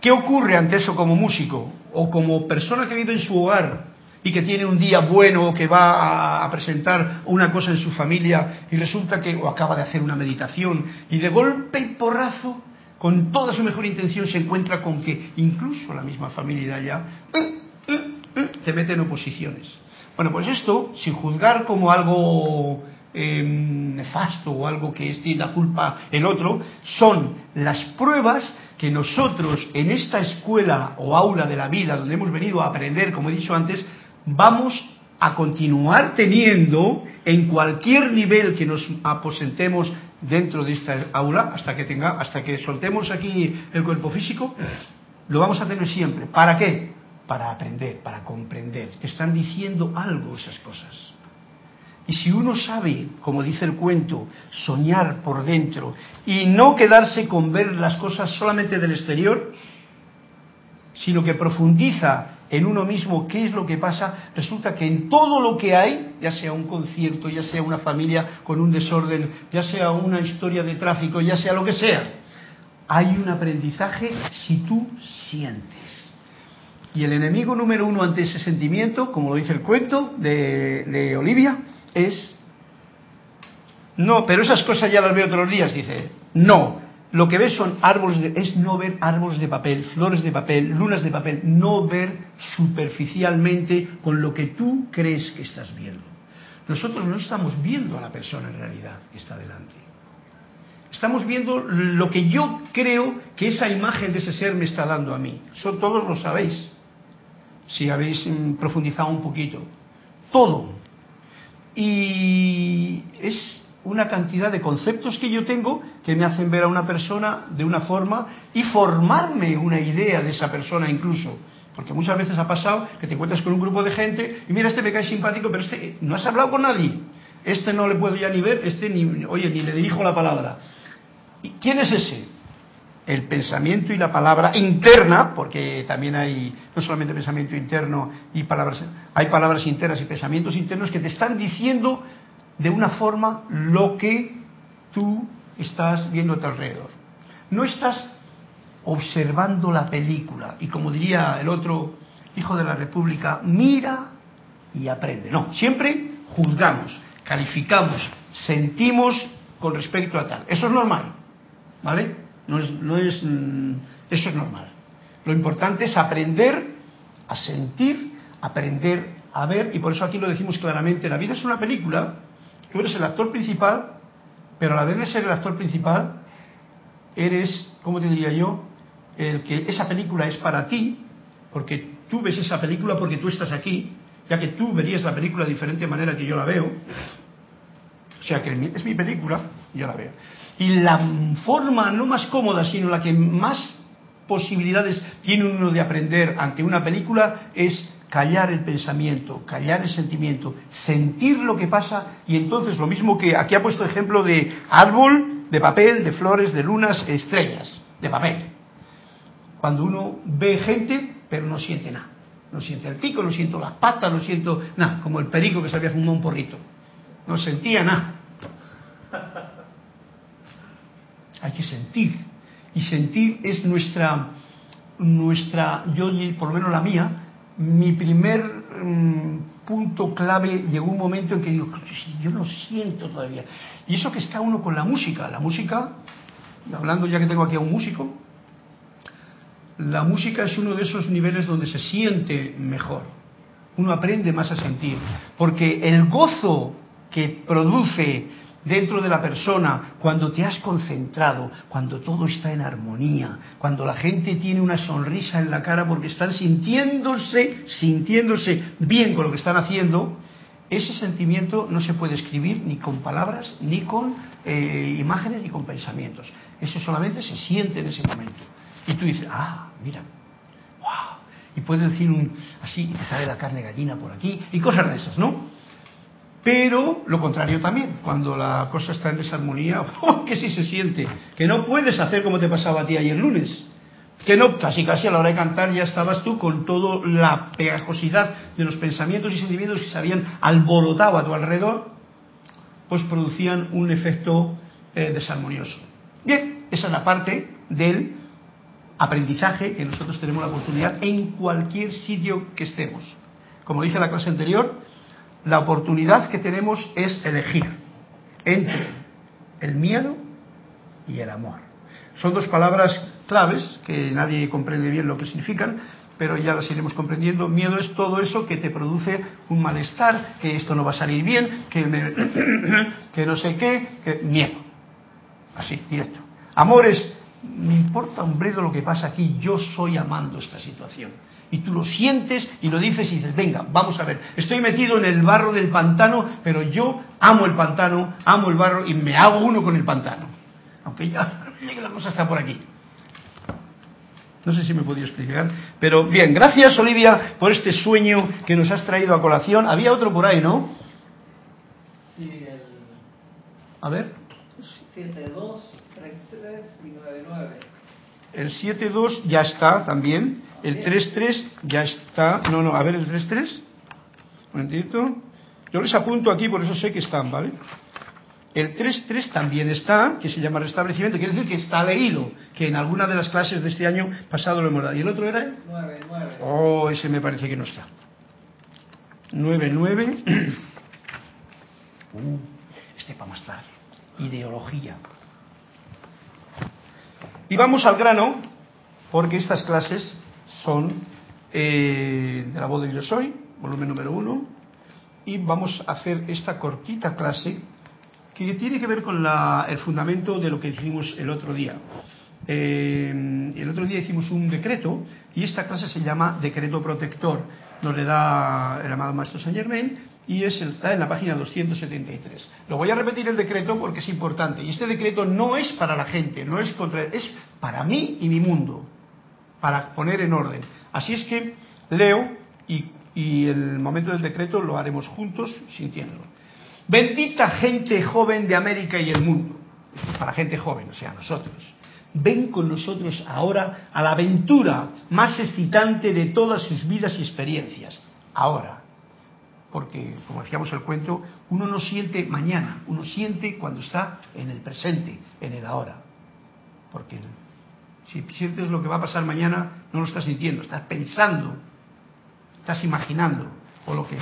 ¿Qué ocurre ante eso como músico o como persona que vive en su hogar y que tiene un día bueno o que va a, presentar una cosa en su familia y resulta que o acaba de hacer una meditación y de golpe y porrazo, con toda su mejor intención, se encuentra con que incluso la misma familia de allá eh, eh, eh, te mete en oposiciones? Bueno, pues esto, sin juzgar como algo eh, nefasto o algo que tiene la culpa el otro, son las pruebas que nosotros en esta escuela o aula de la vida donde hemos venido a aprender, como he dicho antes, vamos a continuar teniendo en cualquier nivel que nos aposentemos dentro de esta aula hasta que tenga hasta que soltemos aquí el cuerpo físico lo vamos a tener siempre. ¿para qué? para aprender, para comprender. Te están diciendo algo esas cosas. Y si uno sabe, como dice el cuento, soñar por dentro y no quedarse con ver las cosas solamente del exterior, sino que profundiza en uno mismo qué es lo que pasa, resulta que en todo lo que hay, ya sea un concierto, ya sea una familia con un desorden, ya sea una historia de tráfico, ya sea lo que sea, hay un aprendizaje si tú sientes. Y el enemigo número uno ante ese sentimiento, como lo dice el cuento de, Olivia, es, no, pero esas cosas ya las veo todos los días, dice, no, lo que ves son árboles, de, es no ver árboles de papel, flores de papel, lunas de papel, no ver superficialmente con lo que tú crees que estás viendo. Nosotros no estamos viendo a la persona en realidad que está delante. Estamos viendo lo que yo creo que esa imagen de ese ser me está dando a mí. Eso todos lo sabéis, si habéis mm, profundizado un poquito. Todo. Y es una cantidad de conceptos que yo tengo que me hacen ver a una persona de una forma y formarme una idea de esa persona incluso. Porque muchas veces ha pasado que te encuentras con un grupo de gente y mira, este me cae simpático, pero este no has hablado con nadie. Este no le puedo ya ni ver, este ni, oye, ni le dirijo la palabra. ¿Y quién es ese? El pensamiento y la palabra interna, porque también hay no solamente pensamiento interno y palabras, hay palabras internas y pensamientos internos que te están diciendo de una forma lo que tú estás viendo a tu alrededor. No estás observando la película y como diría el otro hijo de la República, mira y aprende. No, siempre juzgamos, calificamos, sentimos con respecto a tal. Eso es normal, ¿vale? No es, no es, mm, eso es normal. Lo importante es aprender a sentir, aprender a ver, y por eso aquí lo decimos claramente, la vida es una película, tú eres el actor principal, pero a la vez de ser el actor principal, eres, ¿cómo te diría yo? El que esa película es para ti, porque tú ves esa película porque tú estás aquí, ya que tú verías la película de diferente manera que yo la veo. O sea que es mi película, yo la veo. Y la forma no más cómoda, sino la que más posibilidades tiene uno de aprender ante una película es callar el pensamiento, callar el sentimiento, sentir lo que pasa y entonces lo mismo que aquí ha puesto ejemplo de árbol, de papel, de flores, de lunas, estrellas, de papel. Cuando uno ve gente, pero no siente nada. No siente el pico, no siento las patas, no siento nada, como el perico que se había fumado un porrito. No sentía nada. Hay que sentir. Y sentir es nuestra, nuestra, yo por lo menos la mía, mi primer mm, punto clave llegó un momento en que digo, yo no siento todavía. Y eso que está uno con la música. La música, hablando ya que tengo aquí a un músico, la música es uno de esos niveles donde se siente mejor. Uno aprende más a sentir. Porque el gozo que produce dentro de la persona cuando te has concentrado, cuando todo está en armonía, cuando la gente tiene una sonrisa en la cara porque están sintiéndose, sintiéndose bien con lo que están haciendo, ese sentimiento no se puede escribir ni con palabras, ni con eh, imágenes, ni con pensamientos. Eso solamente se siente en ese momento. Y tú dices, ah, mira, wow. Y puedes decir un, así, y te sale la carne gallina por aquí, y cosas de esas, ¿no? Pero lo contrario también, cuando la cosa está en desarmonía, ¡oh, que sí se siente, que no puedes hacer como te pasaba a ti ayer lunes, que no, casi casi a la hora de cantar ya estabas tú con toda la pegajosidad de los pensamientos y sentimientos que se habían alborotado a tu alrededor, pues producían un efecto eh, desarmonioso. Bien, esa es la parte del aprendizaje que nosotros tenemos la oportunidad en cualquier sitio que estemos. Como dice la clase anterior, la oportunidad que tenemos es elegir entre el miedo y el amor. Son dos palabras claves que nadie comprende bien lo que significan, pero ya las iremos comprendiendo. Miedo es todo eso que te produce un malestar, que esto no va a salir bien, que, que no sé qué, que miedo. Así, directo. Amor es, me importa un bredo lo que pasa aquí, yo soy amando esta situación y tú lo sientes y lo dices y dices, venga, vamos a ver, estoy metido en el barro del pantano, pero yo amo el pantano, amo el barro y me hago uno con el pantano. Aunque ya la cosa está por aquí. No sé si me he podido explicar, pero bien, gracias Olivia por este sueño que nos has traído a colación. Había otro por ahí, ¿no? Sí, el... A ver. 72, 33 y 99. El 7.2 ya está también. El 3.3 ya está. No, no, a ver el 3.3. Un momentito. Yo les apunto aquí, por eso sé que están, ¿vale? El 3.3 también está, que se llama restablecimiento, quiere decir que está leído, que en alguna de las clases de este año pasado lo hemos dado. ¿Y el otro era? el 9, 9. Oh, ese me parece que no está. 9.9. Uh, este para más tarde. Ideología. Y vamos al grano, porque estas clases son eh, de la voz de Yo Soy, volumen número uno, y vamos a hacer esta cortita clase que tiene que ver con la, el fundamento de lo que hicimos el otro día. Eh, el otro día hicimos un decreto y esta clase se llama decreto protector. Nos le da el amado maestro Saint Germain y es, está en la página 273. Lo voy a repetir el decreto porque es importante. Y este decreto no es para la gente, no es contra, es para mí y mi mundo, para poner en orden. Así es que leo y, y el momento del decreto lo haremos juntos sintiéndolo. Bendita gente joven de América y el mundo. Para gente joven, o sea, nosotros. Ven con nosotros ahora a la aventura más excitante de todas sus vidas y experiencias. Ahora, porque, como decíamos el cuento, uno no siente mañana, uno siente cuando está en el presente, en el ahora. Porque si sientes lo que va a pasar mañana, no lo estás sintiendo, estás pensando, estás imaginando, o lo que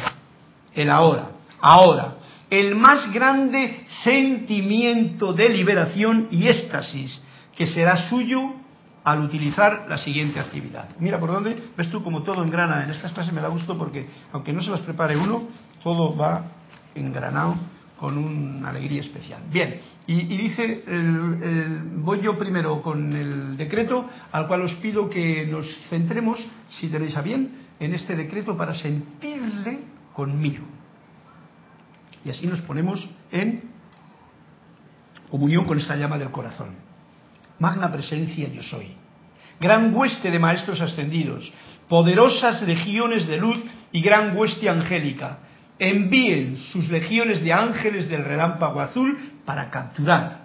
el ahora. Ahora, el más grande sentimiento de liberación y éxtasis que será suyo al utilizar la siguiente actividad. Mira por dónde, ves tú como todo engrana. En estas clases me da gusto porque, aunque no se las prepare uno, todo va engranado con una alegría especial. Bien, y, dice, voy yo primero con el decreto, al cual os pido que nos centremos, si tenéis a bien, en este decreto para sentirle conmigo. Y así nos ponemos en comunión con esta llama del corazón. Magna presencia yo soy. Gran hueste de maestros ascendidos, poderosas legiones de luz y gran hueste angélica. Envíen sus legiones de ángeles del relámpago azul para capturar,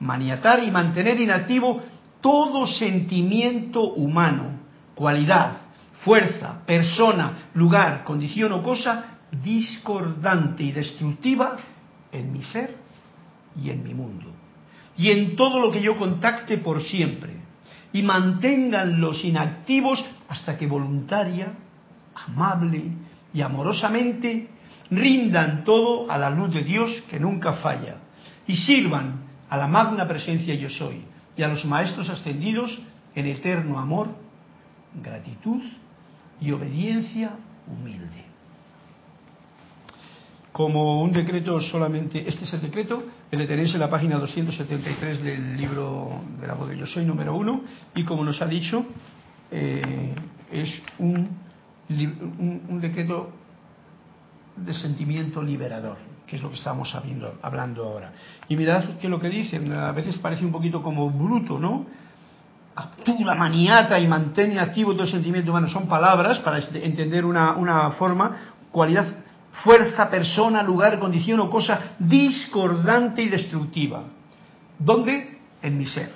maniatar y mantener inactivo todo sentimiento humano, cualidad, fuerza, persona, lugar, condición o cosa discordante y destructiva en mi ser y en mi mundo. Y en todo lo que yo contacte por siempre. Y manténganlos inactivos hasta que voluntaria, amable y amorosamente rindan todo a la luz de Dios que nunca falla. Y sirvan a la magna presencia yo soy y a los maestros ascendidos en eterno amor, gratitud y obediencia humilde como un decreto solamente, este es el decreto, que le en la página 273 del libro de la voz de Yo Soy número uno, y como nos ha dicho, eh, es un, un decreto de sentimiento liberador, que es lo que estamos habiendo- hablando ahora. Y mirad que lo que dicen, a veces parece un poquito como bruto, ¿no? Actúa, maniata y mantén activo todo el sentimiento humano. Son palabras para entender una, una forma, cualidad, fuerza, persona, lugar, condición o cosa discordante y destructiva. ¿Dónde? En mi ser.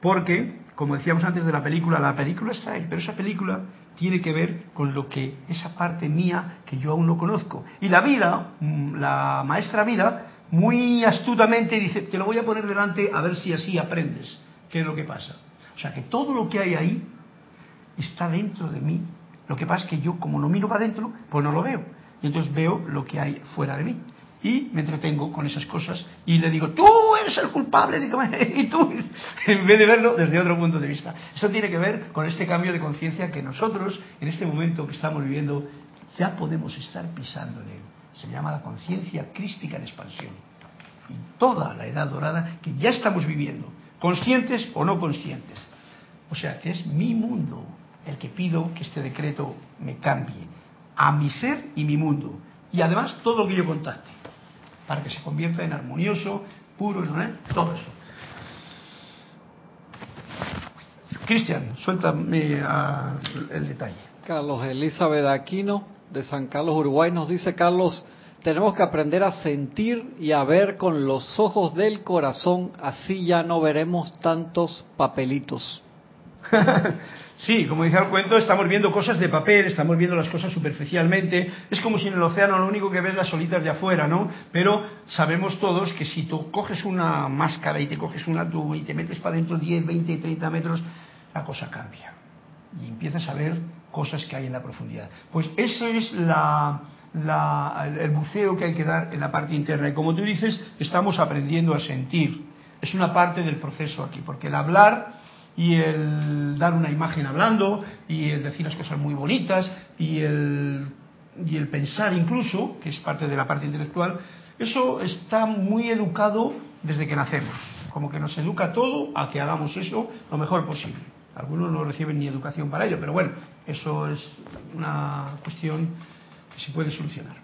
Porque, como decíamos antes de la película, la película está ahí, pero esa película tiene que ver con lo que, esa parte mía que yo aún no conozco. Y la vida, mm, la maestra vida, muy astutamente dice, te lo voy a poner delante a ver si así aprendes qué es lo que pasa. O sea que todo lo que hay ahí está dentro de mí. Lo que pasa es que yo, como no miro para adentro, pues no lo veo. Y entonces veo lo que hay fuera de mí. Y me entretengo con esas cosas y le digo, tú eres el culpable. Y tú, en vez de verlo desde otro punto de vista. Eso tiene que ver con este cambio de conciencia que nosotros, en este momento que estamos viviendo, ya podemos estar pisando en él. Se llama la conciencia crística en expansión. Y toda la edad dorada que ya estamos viviendo, conscientes o no conscientes. O sea, que es mi mundo el que pido que este decreto me cambie a mi ser y mi mundo. Y además todo lo que yo contacte, para que se convierta en armonioso, puro. ¿Eh? todo eso. Cristian, suéltame ah, el detalle. Carlos Elizabeth Aquino de San Carlos, Uruguay, nos dice, Carlos, tenemos que aprender a sentir y a ver con los ojos del corazón, así ya no veremos tantos papelitos. Sí, como dice el cuento, estamos viendo cosas de papel, estamos viendo las cosas superficialmente. Es como si en el océano lo único que ves las solitas de afuera, ¿no? Pero sabemos todos que si tú coges una máscara y te coges una tubo y te metes para adentro 10, 20, 30 metros, la cosa cambia. Y empiezas a ver cosas que hay en la profundidad. Pues ese es la, el buceo que hay que dar en la parte interna. Y como tú dices, estamos aprendiendo a sentir. Es una parte del proceso aquí, porque el hablar y el dar una imagen hablando y el decir las cosas muy bonitas y el, y el pensar incluso, que es parte de la parte intelectual, eso está muy educado desde que nacemos. Como que nos educa todo a que hagamos eso lo mejor posible. Algunos no reciben ni educación para ello, pero bueno, eso es una cuestión que se puede solucionar.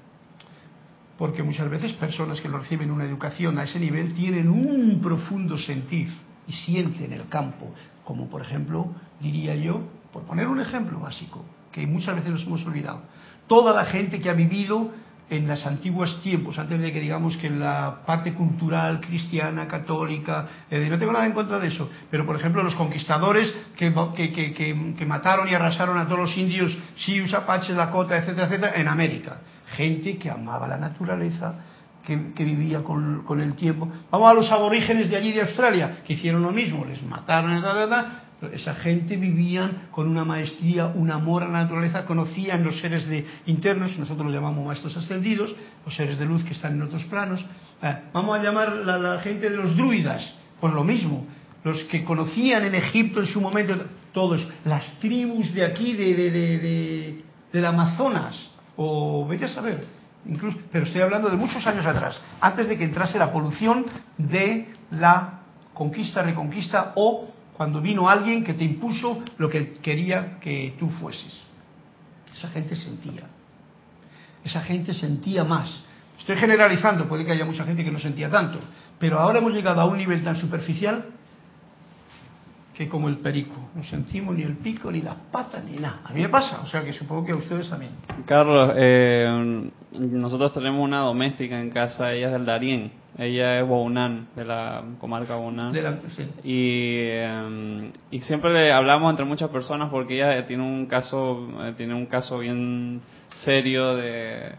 Porque muchas veces personas que no reciben una educación a ese nivel tienen un profundo sentir y sienten el campo, como por ejemplo, diría yo, por poner un ejemplo básico, que muchas veces nos hemos olvidado, toda la gente que ha vivido en los antiguos tiempos, antes de que digamos que en la parte cultural cristiana, católica, eh, no tengo nada en contra de eso, pero por ejemplo los conquistadores que, que, que, que- mataron y arrasaron a todos los indios, Sioux, Apaches, Lakota, etcétera, etcétera, en América. Gente que amaba la naturaleza, que, vivía con, el tiempo. Vamos a los aborígenes de allí de Australia, que hicieron lo mismo, les mataron, ta, ta, ta, Esa gente vivían con una maestría, un amor a la naturaleza, conocían los seres de internos, nosotros los llamamos maestros ascendidos, los seres de luz que están en otros planos. Eh, vamos a llamar la, la gente de los druidas, pues lo mismo, los que conocían en Egipto en su momento, todos, las tribus de aquí, de, de, de, de, del Amazonas, o vete a saber, incluso, pero estoy hablando de muchos años atrás, antes de que entrase la polución de la conquista, reconquista o cuando vino alguien que te impuso lo que quería que tú fueses. Esa gente sentía. Esa gente sentía más. Estoy generalizando, puede que haya mucha gente que no sentía tanto, pero ahora hemos llegado a un nivel tan superficial que como el perico. No sentimos ni el pico, ni las patas, ni nada. A mí me pasa, o sea que supongo que a ustedes también. Carlos, eh, nosotros tenemos una doméstica en casa, ella es del Darién, ella es Bounán, de la comarca Bounán. De la- sí. Y, eh, y siempre le hablamos entre muchas personas porque ella tiene un caso, eh, tiene un caso bien serio de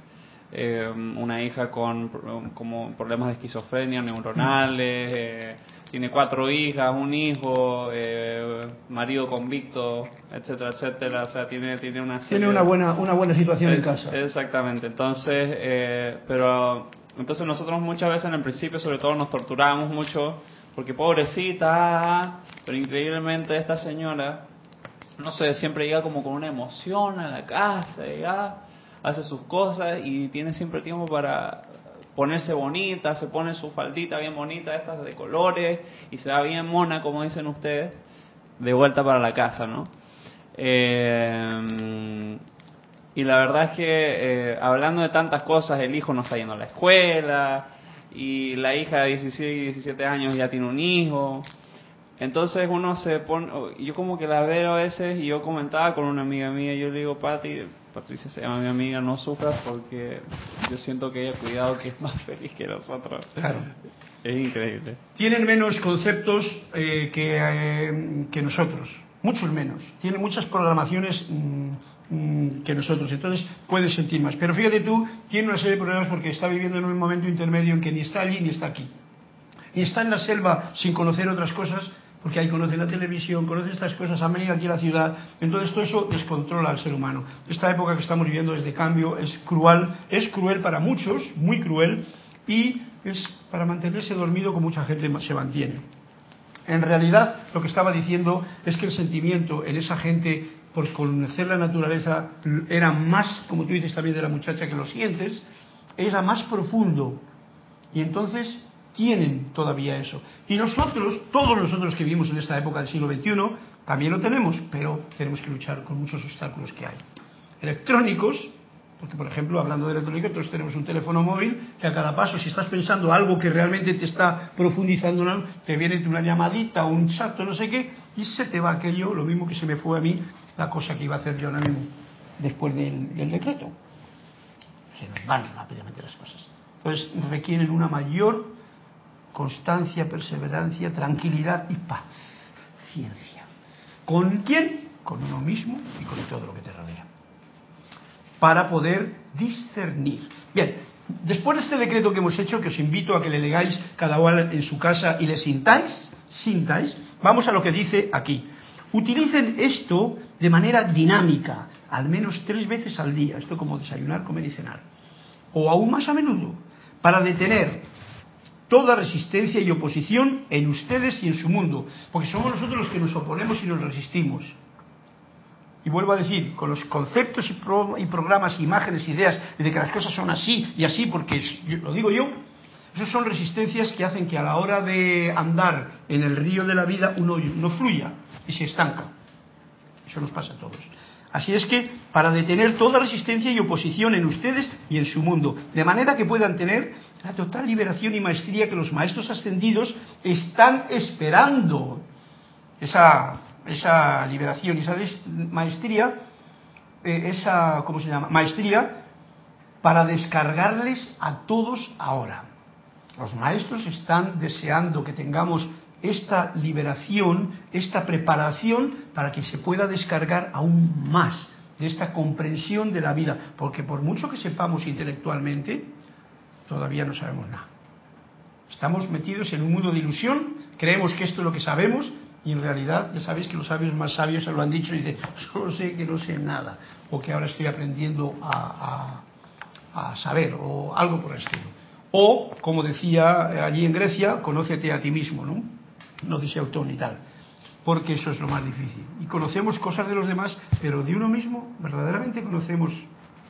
eh, una hija con como problemas de esquizofrenia neuronales, eh, tiene cuatro hijas, un hijo, eh, marido convicto, etcétera, etcétera. O sea, tiene tiene una Tiene serie una de- buena, una buena situación en casa. Exactamente. Entonces, eh, pero entonces nosotros muchas veces en el principio, sobre todo, nos torturábamos mucho porque pobrecita, pero increíblemente esta señora, no sé, siempre llega como con una emoción a la casa, llega, hace sus cosas y tiene siempre tiempo para ponerse bonita, se pone su faldita bien bonita, estas de colores, y se va bien mona, como dicen ustedes, de vuelta para la casa, ¿no? Eh, y la verdad es que eh, hablando de tantas cosas, el hijo no está yendo a la escuela y la hija de 16 y 17 años ya tiene un hijo. Entonces uno se pone, yo como que la veo a veces y yo comentaba con una amiga mía, yo le digo, Pati, Patricia se llama mi amiga, no sufras porque yo siento que ella cuidado que es más feliz que nosotros. Claro. Es increíble. Tienen menos conceptos eh, que, eh, que nosotros, muchos menos. Tienen muchas programaciones mm, mm, que nosotros, entonces pueden sentir más. Pero fíjate tú, tiene una serie de problemas porque está viviendo en un momento intermedio en que ni está allí ni está aquí. Ni está en la selva sin conocer otras cosas, porque ahí conoce la televisión, conoce estas cosas, han venido aquí a la ciudad, entonces todo eso descontrola al ser humano. Esta época que estamos viviendo es de cambio, es cruel, es cruel para muchos, muy cruel, y es para mantenerse dormido como mucha gente se mantiene. En realidad, lo que estaba diciendo es que el sentimiento en esa gente por conocer la naturaleza era más, como tú dices también de la muchacha que lo sientes, era más profundo. Y entonces tienen todavía eso. Y nosotros, todos nosotros que vivimos en esta época del siglo XXI, también lo tenemos, pero tenemos que luchar con muchos obstáculos que hay. Electrónicos, porque por ejemplo, hablando de electrónica, todos tenemos un teléfono móvil que a cada paso, si estás pensando algo que realmente te está profundizando, te viene una llamadita, un chat, o no sé qué, y se te va aquello, lo mismo que se me fue a mí la cosa que iba a hacer yo ahora mismo, después del, del decreto. Se nos van rápidamente las cosas. Entonces requieren una mayor constancia, perseverancia, tranquilidad y paz, ciencia. ¿Con quién? Con uno mismo y con todo lo que te rodea. Para poder discernir. Bien, después de este decreto que hemos hecho, que os invito a que le legáis cada uno en su casa y le sintáis, sintáis, vamos a lo que dice aquí. Utilicen esto de manera dinámica, al menos tres veces al día, esto como desayunar, comer y cenar, o aún más a menudo, para detener toda resistencia y oposición en ustedes y en su mundo, porque somos nosotros los que nos oponemos y nos resistimos. Y vuelvo a decir, con los conceptos y, pro, y programas, imágenes, ideas de que las cosas son así y así, porque lo digo yo, esas son resistencias que hacen que a la hora de andar en el río de la vida uno no fluya y se estanca. Eso nos pasa a todos. Así es que para detener toda resistencia y oposición en ustedes y en su mundo, de manera que puedan tener la total liberación y maestría que los maestros ascendidos están esperando. Esa, esa liberación y esa maestría, eh, esa, ¿cómo se llama? Maestría para descargarles a todos ahora. Los maestros están deseando que tengamos esta liberación, esta preparación para que se pueda descargar aún más de esta comprensión de la vida, porque por mucho que sepamos intelectualmente, todavía no sabemos nada. Estamos metidos en un mundo de ilusión, creemos que esto es lo que sabemos Y en realidad, ya sabéis que los sabios más sabios se lo han dicho y dicen, solo sé que no sé nada, o que ahora estoy aprendiendo a, a, a saber, o algo por el estilo. O, como decía allí en Grecia, conócete a ti mismo, ¿no? No dice autón y tal. Porque eso es lo más difícil. Y conocemos cosas de los demás, pero de uno mismo, verdaderamente conocemos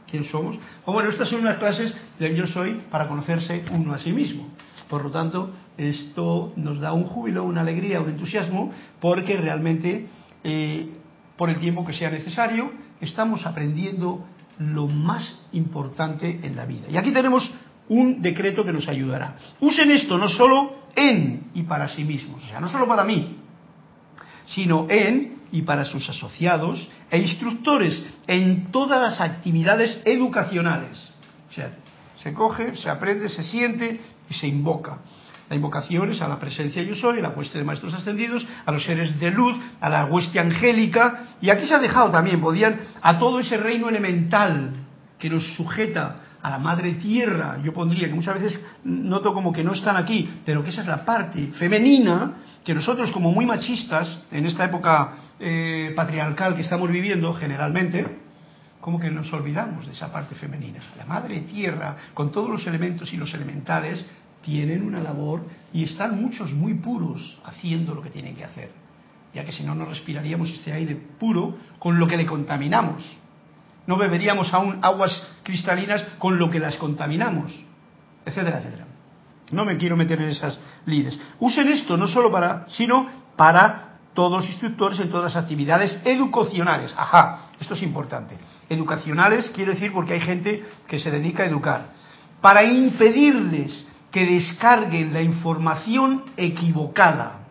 quién somos. O bueno, estas son unas clases del yo soy para conocerse uno a sí mismo. Por lo tanto, esto nos da un júbilo, una alegría, un entusiasmo, porque realmente, eh, por el tiempo que sea necesario, estamos aprendiendo lo más importante en la vida. Y aquí tenemos un decreto que nos ayudará. Usen esto no solo en y para sí mismos, o sea, no solo para mí, sino en y para sus asociados e instructores en todas las actividades educacionales. O sea, se coge, se aprende, se siente y se invoca. La invocación es a la presencia yo soy, a la hueste de maestros ascendidos, a los seres de luz, a la hueste angélica, y aquí se ha dejado también, podían, a todo ese reino elemental que nos sujeta a la madre tierra, yo pondría, que muchas veces noto como que no están aquí, pero que esa es la parte femenina, que nosotros como muy machistas, en esta época eh, patriarcal que estamos viviendo generalmente, como que nos olvidamos de esa parte femenina. La madre tierra, con todos los elementos y los elementales, tienen una labor y están muchos muy puros haciendo lo que tienen que hacer, ya que si no, no respiraríamos este aire puro con lo que le contaminamos. No beberíamos aún aguas cristalinas con lo que las contaminamos, etcétera, etcétera. No me quiero meter en esas lides. Usen esto no solo para, sino para todos los instructores en todas las actividades educacionales. Ajá, esto es importante. Educacionales quiere decir porque hay gente que se dedica a educar. Para impedirles que descarguen la información equivocada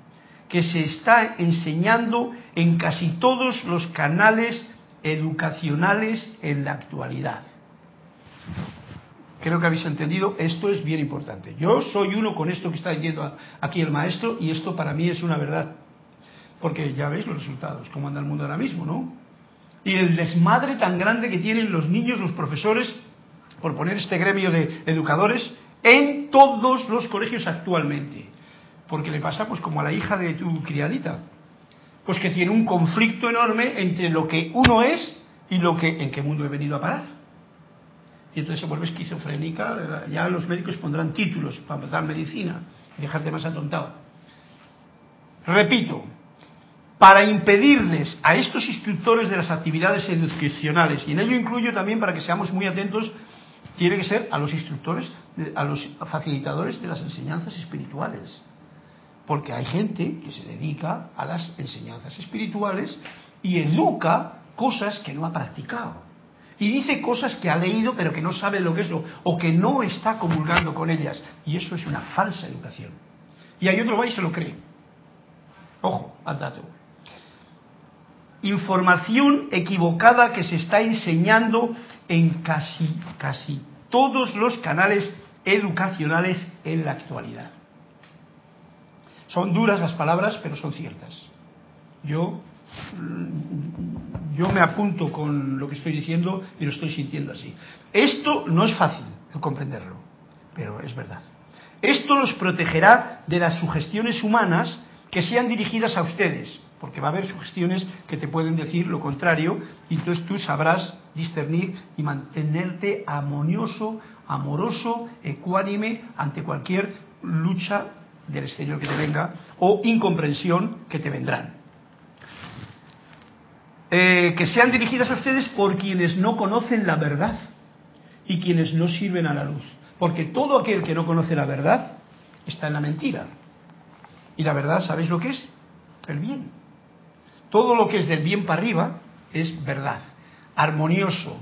que se está enseñando en casi todos los canales educacionales en la actualidad. Creo que habéis entendido, esto es bien importante. Yo soy uno con esto que está diciendo aquí el maestro y esto para mí es una verdad. Porque ya veis los resultados, cómo anda el mundo ahora mismo, ¿no? Y el desmadre tan grande que tienen los niños, los profesores, por poner este gremio de educadores, en todos los colegios actualmente. Porque le pasa pues como a la hija de tu criadita, pues que tiene un conflicto enorme entre lo que uno es y lo que en qué mundo he venido a parar. Y entonces se vuelve esquizofrénica, ya los médicos pondrán títulos para empezar medicina y dejarte más atontado. Repito, para impedirles a estos instructores de las actividades educacionales, y en ello incluyo también para que seamos muy atentos, tiene que ser a los instructores, a los facilitadores de las enseñanzas espirituales. Porque hay gente que se dedica a las enseñanzas espirituales y educa cosas que no ha practicado. Y dice cosas que ha leído pero que no sabe lo que es o que no está comulgando con ellas. Y eso es una falsa educación. Y hay otro va y se lo cree. Ojo al dato información equivocada que se está enseñando en casi, casi todos los canales educacionales en la actualidad. Son duras las palabras, pero son ciertas. Yo, yo me apunto con lo que estoy diciendo y lo estoy sintiendo así. Esto no es fácil de comprenderlo, pero es verdad. Esto los protegerá de las sugestiones humanas que sean dirigidas a ustedes, porque va a haber sugestiones que te pueden decir lo contrario, y entonces tú sabrás discernir y mantenerte armonioso, amoroso, ecuánime ante cualquier lucha del exterior que te venga o incomprensión que te vendrán. Eh, que sean dirigidas a ustedes por quienes no conocen la verdad y quienes no sirven a la luz. Porque todo aquel que no conoce la verdad está en la mentira. Y la verdad, ¿sabéis lo que es? El bien. Todo lo que es del bien para arriba es verdad. Armonioso,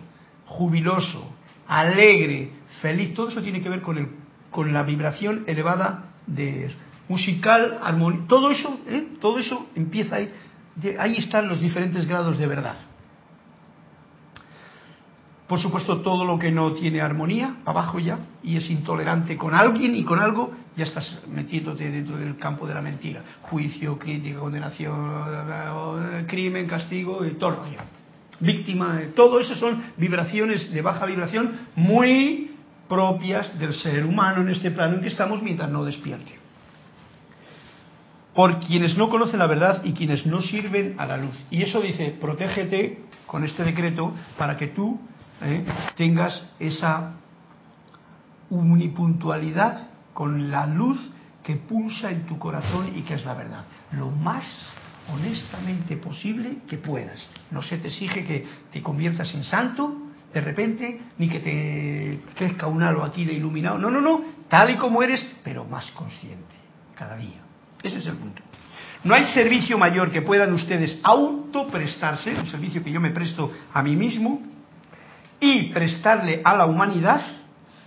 jubiloso, alegre, feliz, todo eso tiene que ver con, el, con la vibración elevada de musical, armonía, todo eso, ¿eh? todo eso empieza ahí. ahí están los diferentes grados de verdad. Por supuesto, todo lo que no tiene armonía, abajo ya, y es intolerante con alguien y con algo, ya estás metiéndote dentro del campo de la mentira. Juicio, crítica, condenación, crimen, castigo y todo. Víctima, todo eso son vibraciones de baja vibración muy propias del ser humano en este plano en que estamos mientras no despierte. por quienes no conocen la verdad y quienes no sirven a la luz. Y eso dice, protégete con este decreto para que tú eh, tengas esa unipuntualidad con la luz que pulsa en tu corazón y que es la verdad. Lo más honestamente posible que puedas. No se te exige que te conviertas en santo de repente, ni que te crezca un halo aquí de iluminado. No, no, no. Tal y como eres, pero más consciente cada día. Ese es el punto. No hay servicio mayor que puedan ustedes autoprestarse, un servicio que yo me presto a mí mismo, y prestarle a la humanidad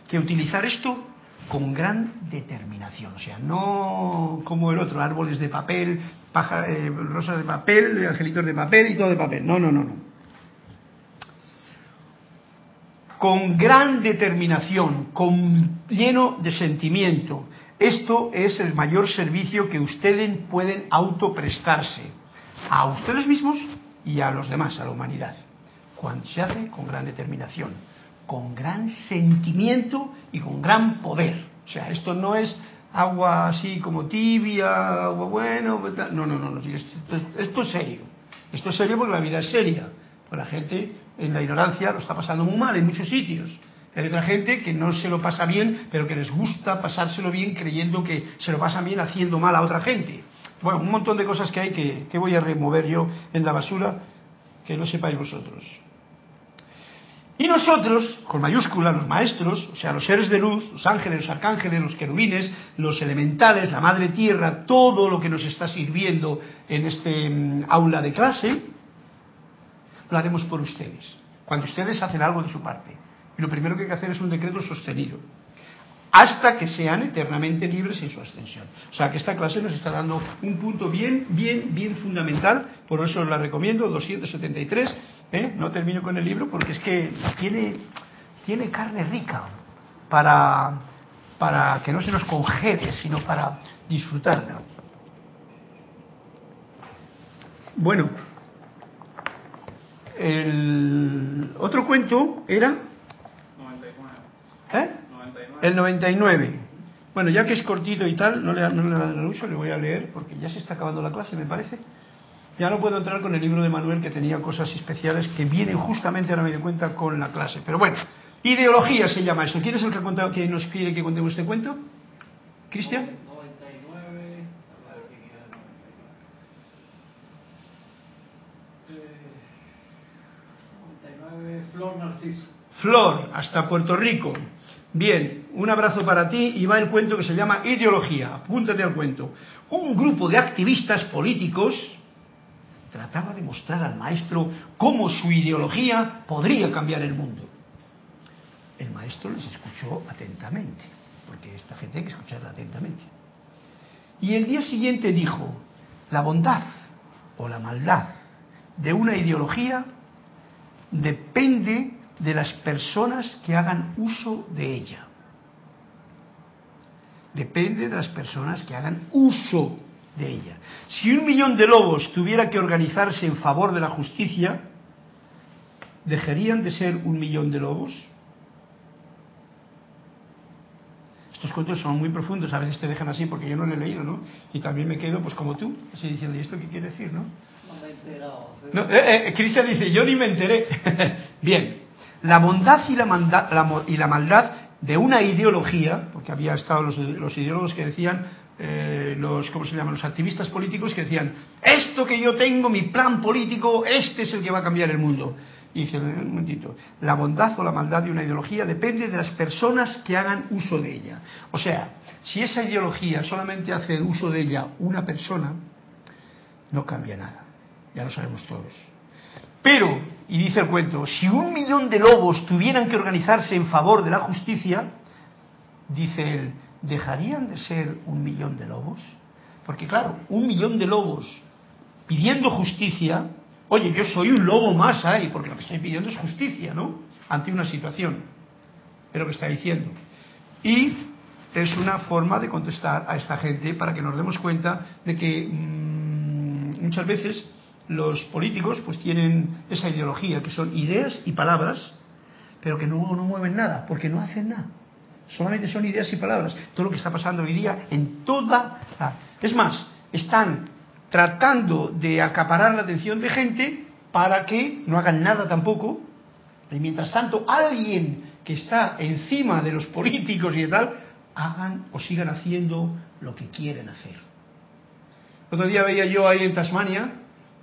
que utilizar esto con gran determinación. O sea, no como el otro, árboles de papel, paja, eh, rosas de papel, angelitos de papel y todo de papel. No, no, no, no. Con gran determinación, con lleno de sentimiento. Esto es el mayor servicio que ustedes pueden autoprestarse a ustedes mismos y a los demás, a la humanidad. Cuando se hace con gran determinación con gran sentimiento y con gran poder. O sea, esto no es agua así como tibia, agua bueno, pues no, no, no, no esto, es serio. Esto es serio porque la vida es seria. Pues la gente en la ignorancia lo está pasando muy mal en muchos sitios. Hay otra gente que no se lo pasa bien, pero que les gusta pasárselo bien creyendo que se lo pasan bien haciendo mal a otra gente. Bueno, un montón de cosas que hay que, que voy a remover yo en la basura que no sepáis vosotros. Y nosotros, con mayúscula, los maestros, o sea, los seres de luz, los ángeles, los arcángeles, los querubines, los elementales, la madre tierra, todo lo que nos está sirviendo en este mm, aula de clase, lo haremos por ustedes, cuando ustedes hacen algo de su parte. Y lo primero que hay que hacer es un decreto sostenido hasta que sean eternamente libres en su ascensión. O sea que esta clase nos está dando un punto bien, bien, bien fundamental, por eso os la recomiendo, 273. ¿eh? No termino con el libro porque es que tiene, tiene carne rica para, para que no se nos congele, sino para disfrutarla. Bueno, el otro cuento era... ¿Eh? El 99. Bueno, ya que es cortito y tal, no le, no le dan el uso, le voy a leer porque ya se está acabando la clase, me parece. Ya no puedo entrar con el libro de Manuel que tenía cosas especiales que vienen justamente, ahora me doy cuenta, con la clase. Pero bueno, ideología se llama eso. ¿Quién es el que, ha contado, que nos quiere que contemos este cuento? ¿Cristian? Flor hasta Puerto Rico. Bien, un abrazo para ti y va el cuento que se llama Ideología. Apúntate al cuento. Un grupo de activistas políticos trataba de mostrar al maestro cómo su ideología podría cambiar el mundo. El maestro les escuchó atentamente, porque esta gente hay que escucharla atentamente. Y el día siguiente dijo, la bondad o la maldad de una ideología depende de las personas que hagan uso de ella. Depende de las personas que hagan uso de ella. Si un millón de lobos tuviera que organizarse en favor de la justicia, ¿dejarían de ser un millón de lobos? Estos cuentos son muy profundos, a veces te dejan así porque yo no lo he leído, ¿no? Y también me quedo, pues como tú, así diciendo, ¿y esto qué quiere decir, no? No me he enterado. eh, eh, Cristian dice, yo ni me enteré. Bien, la bondad y la, y la, maldad de una ideología, porque había estado los, ideólogos que decían, eh, los, ¿cómo se llaman? Los activistas políticos que decían, esto que yo tengo, mi plan político, este es el que va a cambiar el mundo. Y dice, un momentito, la bondad o la maldad de una ideología depende de las personas que hagan uso de ella. O sea, si esa ideología solamente hace uso de ella una persona, no cambia nada. Ya lo sabemos todos. Pero, y dice el cuento, si un millón de lobos tuvieran que organizarse en favor de la justicia, dice él, ¿dejarían de ser un millón de lobos? Porque claro, un millón de lobos pidiendo justicia, oye, yo soy un lobo más ahí, porque lo que estoy pidiendo es justicia, ¿no? Ante una situación, es lo que está diciendo. Y es una forma de contestar a esta gente para que nos demos cuenta de que mmm, muchas veces los políticos pues tienen esa ideología, que son ideas y palabras, pero que no, no mueven nada, porque no hacen nada. Solamente son ideas y palabras. Todo lo que está pasando hoy día en toda la... Es más, están tratando de acaparar la atención de gente para que no hagan nada tampoco. Y mientras tanto, alguien que está encima de los políticos y de tal, hagan o sigan haciendo lo que quieren hacer. Otro día veía yo ahí en Tasmania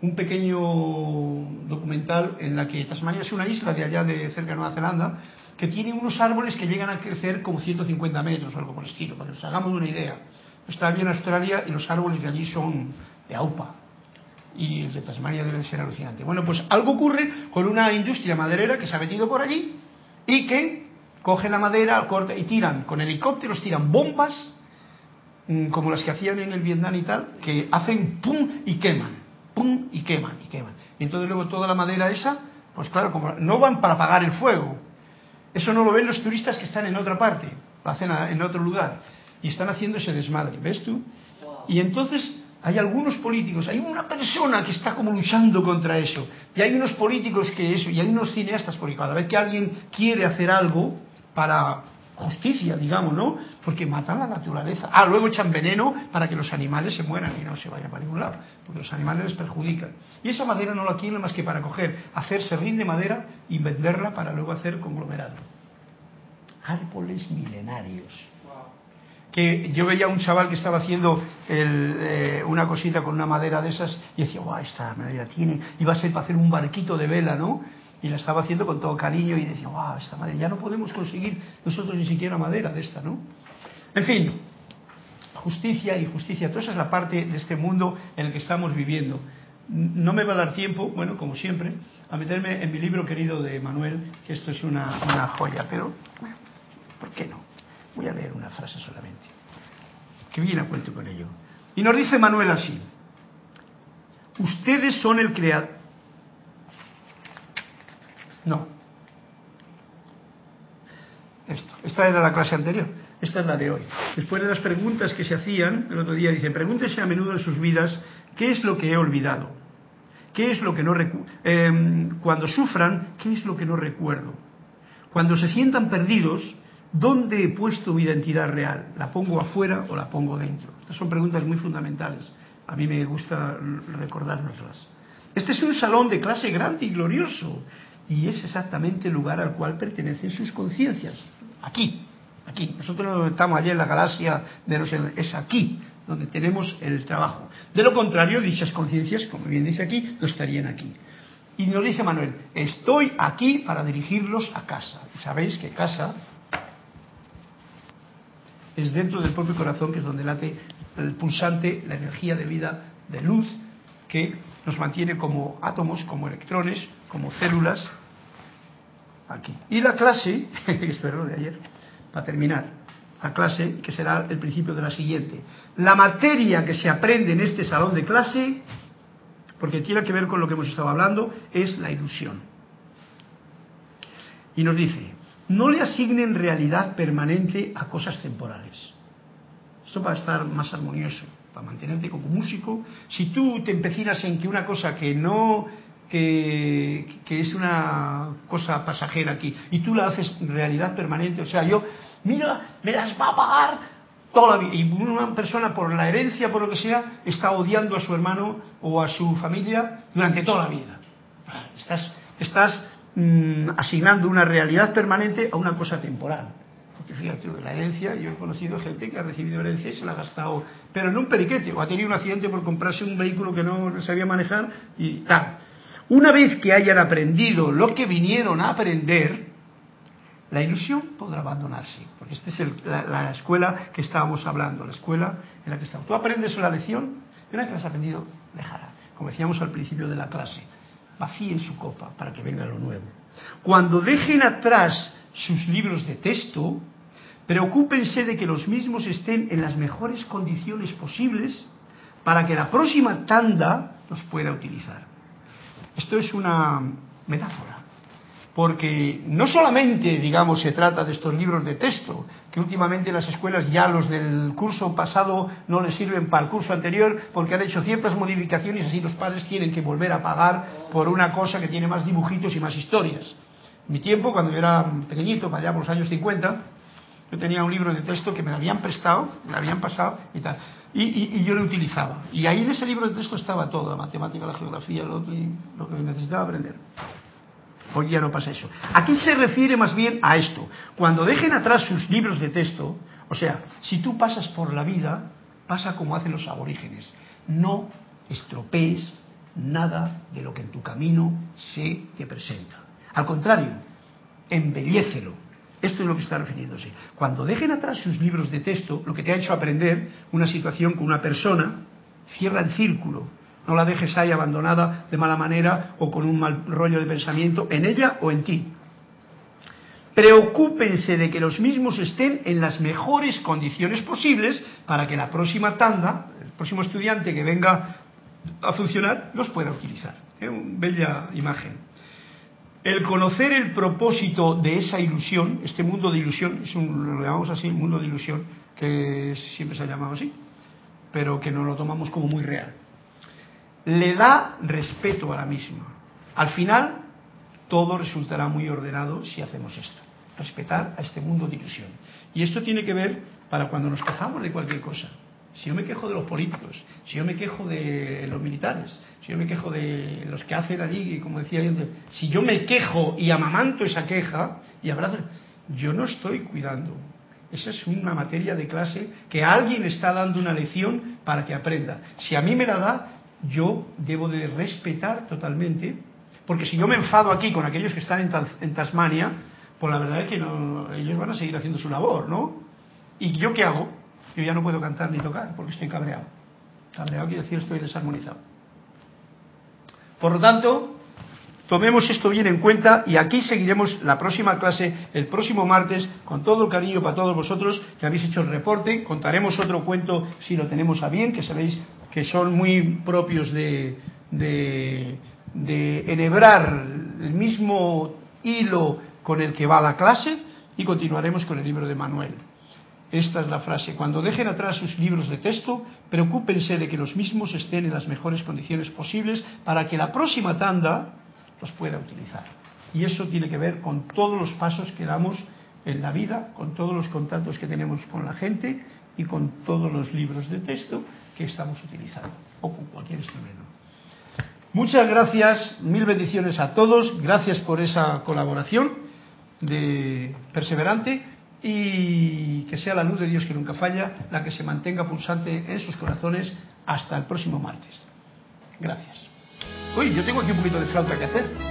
un pequeño documental en la que Tasmania es una isla de allá de cerca de Nueva Zelanda que tiene unos árboles que llegan a crecer como 150 metros o algo por el estilo, para que nos hagamos una idea. Está bien en Australia y los árboles de allí son de AUPA. Y el de Tasmania debe ser alucinante. Bueno, pues algo ocurre con una industria maderera que se ha metido por allí y que coge la madera corta y tiran con helicópteros, tiran bombas, mm, como las que hacían en el Vietnam y tal, que hacen pum y queman, y queman y queman. Y entonces luego toda la madera esa, pues claro, como no van para apagar el fuego, eso no lo ven los turistas que están en otra parte, lo hacen en otro lugar, y están haciendo ese desmadre, ¿ves tú? Y entonces hay algunos políticos, hay una persona que está como luchando contra eso, y hay unos políticos que eso, y hay unos cineastas, porque cada vez que alguien quiere hacer algo para justicia, digamos, ¿no? Porque matan la naturaleza. Ah, luego echan veneno para que los animales se mueran y no se vayan para ningún lado, porque los animales les perjudican. Y esa madera no la quieren más que para coger, hacer serrín de madera y venderla para luego hacer conglomerado. Árboles milenarios que yo veía a un chaval que estaba haciendo eh, una cosita con una madera de esas y decía, guau, esta madera tiene, iba a ser para hacer un barquito de vela, ¿no? Y la estaba haciendo con todo cariño y decía, guau, esta madera, ya no podemos conseguir nosotros ni siquiera madera de esta, ¿no? En fin, justicia y justicia, toda esa es la parte de este mundo en el que estamos viviendo. No me va a dar tiempo, bueno, como siempre, a meterme en mi libro querido de Manuel, que esto es una, una joya, pero, ¿por qué no? Voy a leer una frase solamente, que viene a cuento con ello. Y nos dice Manuel así, ustedes son el creador... No. Esto. Esta era la clase anterior. Esta es la de hoy. Después de las preguntas que se hacían, el otro día dice, pregúntese a menudo en sus vidas qué es lo que he olvidado. ¿Qué es lo que no eh, cuando sufran, qué es lo que no recuerdo? Cuando se sientan perdidos, ¿Dónde he puesto mi identidad real? ¿La pongo afuera o la pongo dentro? Estas son preguntas muy fundamentales. A mí me gusta recordárnoslas. Este es un salón de clase grande y glorioso. Y es exactamente el lugar al cual pertenecen sus conciencias. Aquí, aquí. Nosotros no estamos allá en la galaxia de los... Es aquí donde tenemos el trabajo. De lo contrario, dichas conciencias, como bien dice aquí, no estarían aquí. Y nos dice Manuel, estoy aquí para dirigirlos a casa. Y sabéis que casa es dentro del propio corazón que es donde late el pulsante, la energía de vida de luz que nos mantiene como átomos, como electrones, como células aquí. Y la clase, esto es lo de ayer, para terminar, la clase, que será el principio de la siguiente. La materia que se aprende en este salón de clase, porque tiene que ver con lo que hemos estado hablando, es la ilusión. Y nos dice, no le asignen realidad permanente a cosas temporales. Esto va a estar más armonioso, para mantenerte como músico. Si tú te empecinas en que una cosa que no, que, es una cosa pasajera aquí, y tú la haces realidad permanente, o sea, yo, mira, me las va a pagar toda la vida. Y una persona por la herencia, por lo que sea, está odiando a su hermano o a su familia durante toda la vida. Estás, estás Mm, asignando una realidad permanente a una cosa temporal. Porque fíjate, la herencia, yo he conocido gente que ha recibido herencia y se la ha gastado, pero en un periquete, o ha tenido un accidente por comprarse un vehículo que no sabía manejar y tal. Una vez que hayan aprendido lo que vinieron a aprender, la ilusión podrá abandonarse, porque esta es la, escuela que estábamos hablando, la escuela en la que estamos. Tú aprendes una lección y una vez que la has aprendido, déjala, como decíamos al principio de la clase vacíen su copa para que venga lo nuevo. Cuando dejen atrás sus libros de texto, preocúpense de que los mismos estén en las mejores condiciones posibles para que la próxima tanda los pueda utilizar. Esto es una metáfora porque no solamente, digamos, se trata de estos libros de texto, que últimamente las escuelas ya los del curso pasado no les sirven para el curso anterior porque han hecho ciertas modificaciones y así los padres tienen que volver a pagar por una cosa que tiene más dibujitos y más historias. Mi tiempo, cuando yo era pequeñito, para allá por los años 50, Yo tenía un libro de texto que me habían prestado, me habían pasado y tal. Y, yo lo utilizaba. Y ahí en ese libro de texto estaba todo, la matemática, la geografía, lo, otro, y lo que necesitaba aprender. Hoy ya no pasa eso. Aquí se refiere más bien a esto. Cuando dejen atrás sus libros de texto, o sea, si tú pasas por la vida, pasa como hacen los aborígenes. No estropees nada de lo que en tu camino se te presenta. Al contrario, embellécelo. Esto es lo que está refiriéndose. Cuando dejen atrás sus libros de texto, lo que te ha hecho aprender una situación con una persona, cierra el círculo. No la dejes ahí abandonada de mala manera o con un mal rollo de pensamiento en ella o en ti. Preocúpense de que los mismos estén en las mejores condiciones posibles para que la próxima tanda, el próximo estudiante que venga a funcionar, los pueda utilizar. Es una bella imagen. El conocer el propósito de esa ilusión, este mundo de ilusión, es un, lo llamamos así, mundo de ilusión, que siempre se ha llamado así, pero que no lo tomamos como muy real, le da respeto a la misma. Al final, todo resultará muy ordenado si hacemos esto, respetar a este mundo de ilusión. Y esto tiene que ver para cuando nos quejamos de cualquier cosa. Si yo me quejo de los políticos, si yo me quejo de los militares, si yo me quejo de los que hacen allí, como decía yo, si yo me quejo y amamanto esa queja y abrazo, yo no estoy cuidando. Esa es una materia de clase que alguien está dando una lección para que aprenda. Si a mí me la da, yo debo de respetar totalmente, porque si yo me enfado aquí con aquellos que están en, en Tasmania, pues la verdad es que no, ellos van a seguir haciendo su labor, ¿no? ¿Y yo qué hago? Yo ya no puedo cantar ni tocar porque estoy cabreado. Cabreado quiere decir estoy desarmonizado. Por lo tanto, tomemos esto bien en cuenta y aquí seguiremos la próxima clase el próximo martes con todo el cariño para todos vosotros que habéis hecho el reporte. Contaremos otro cuento si lo tenemos a bien, que sabéis que son muy propios de, de, de enhebrar el mismo hilo con el que va la clase y continuaremos con el libro de Manuel. Esta es la frase. Cuando dejen atrás sus libros de texto, preocúpense de que los mismos estén en las mejores condiciones posibles para que la próxima tanda los pueda utilizar. Y eso tiene que ver con todos los pasos que damos en la vida, con todos los contactos que tenemos con la gente y con todos los libros de texto que estamos utilizando, o con cualquier instrumento. Muchas gracias, mil bendiciones a todos, gracias por esa colaboración de perseverante y que sea la luz de Dios que nunca falla la que se mantenga pulsante en sus corazones hasta el próximo martes. Gracias. Uy, yo tengo aquí un poquito de flauta que hacer.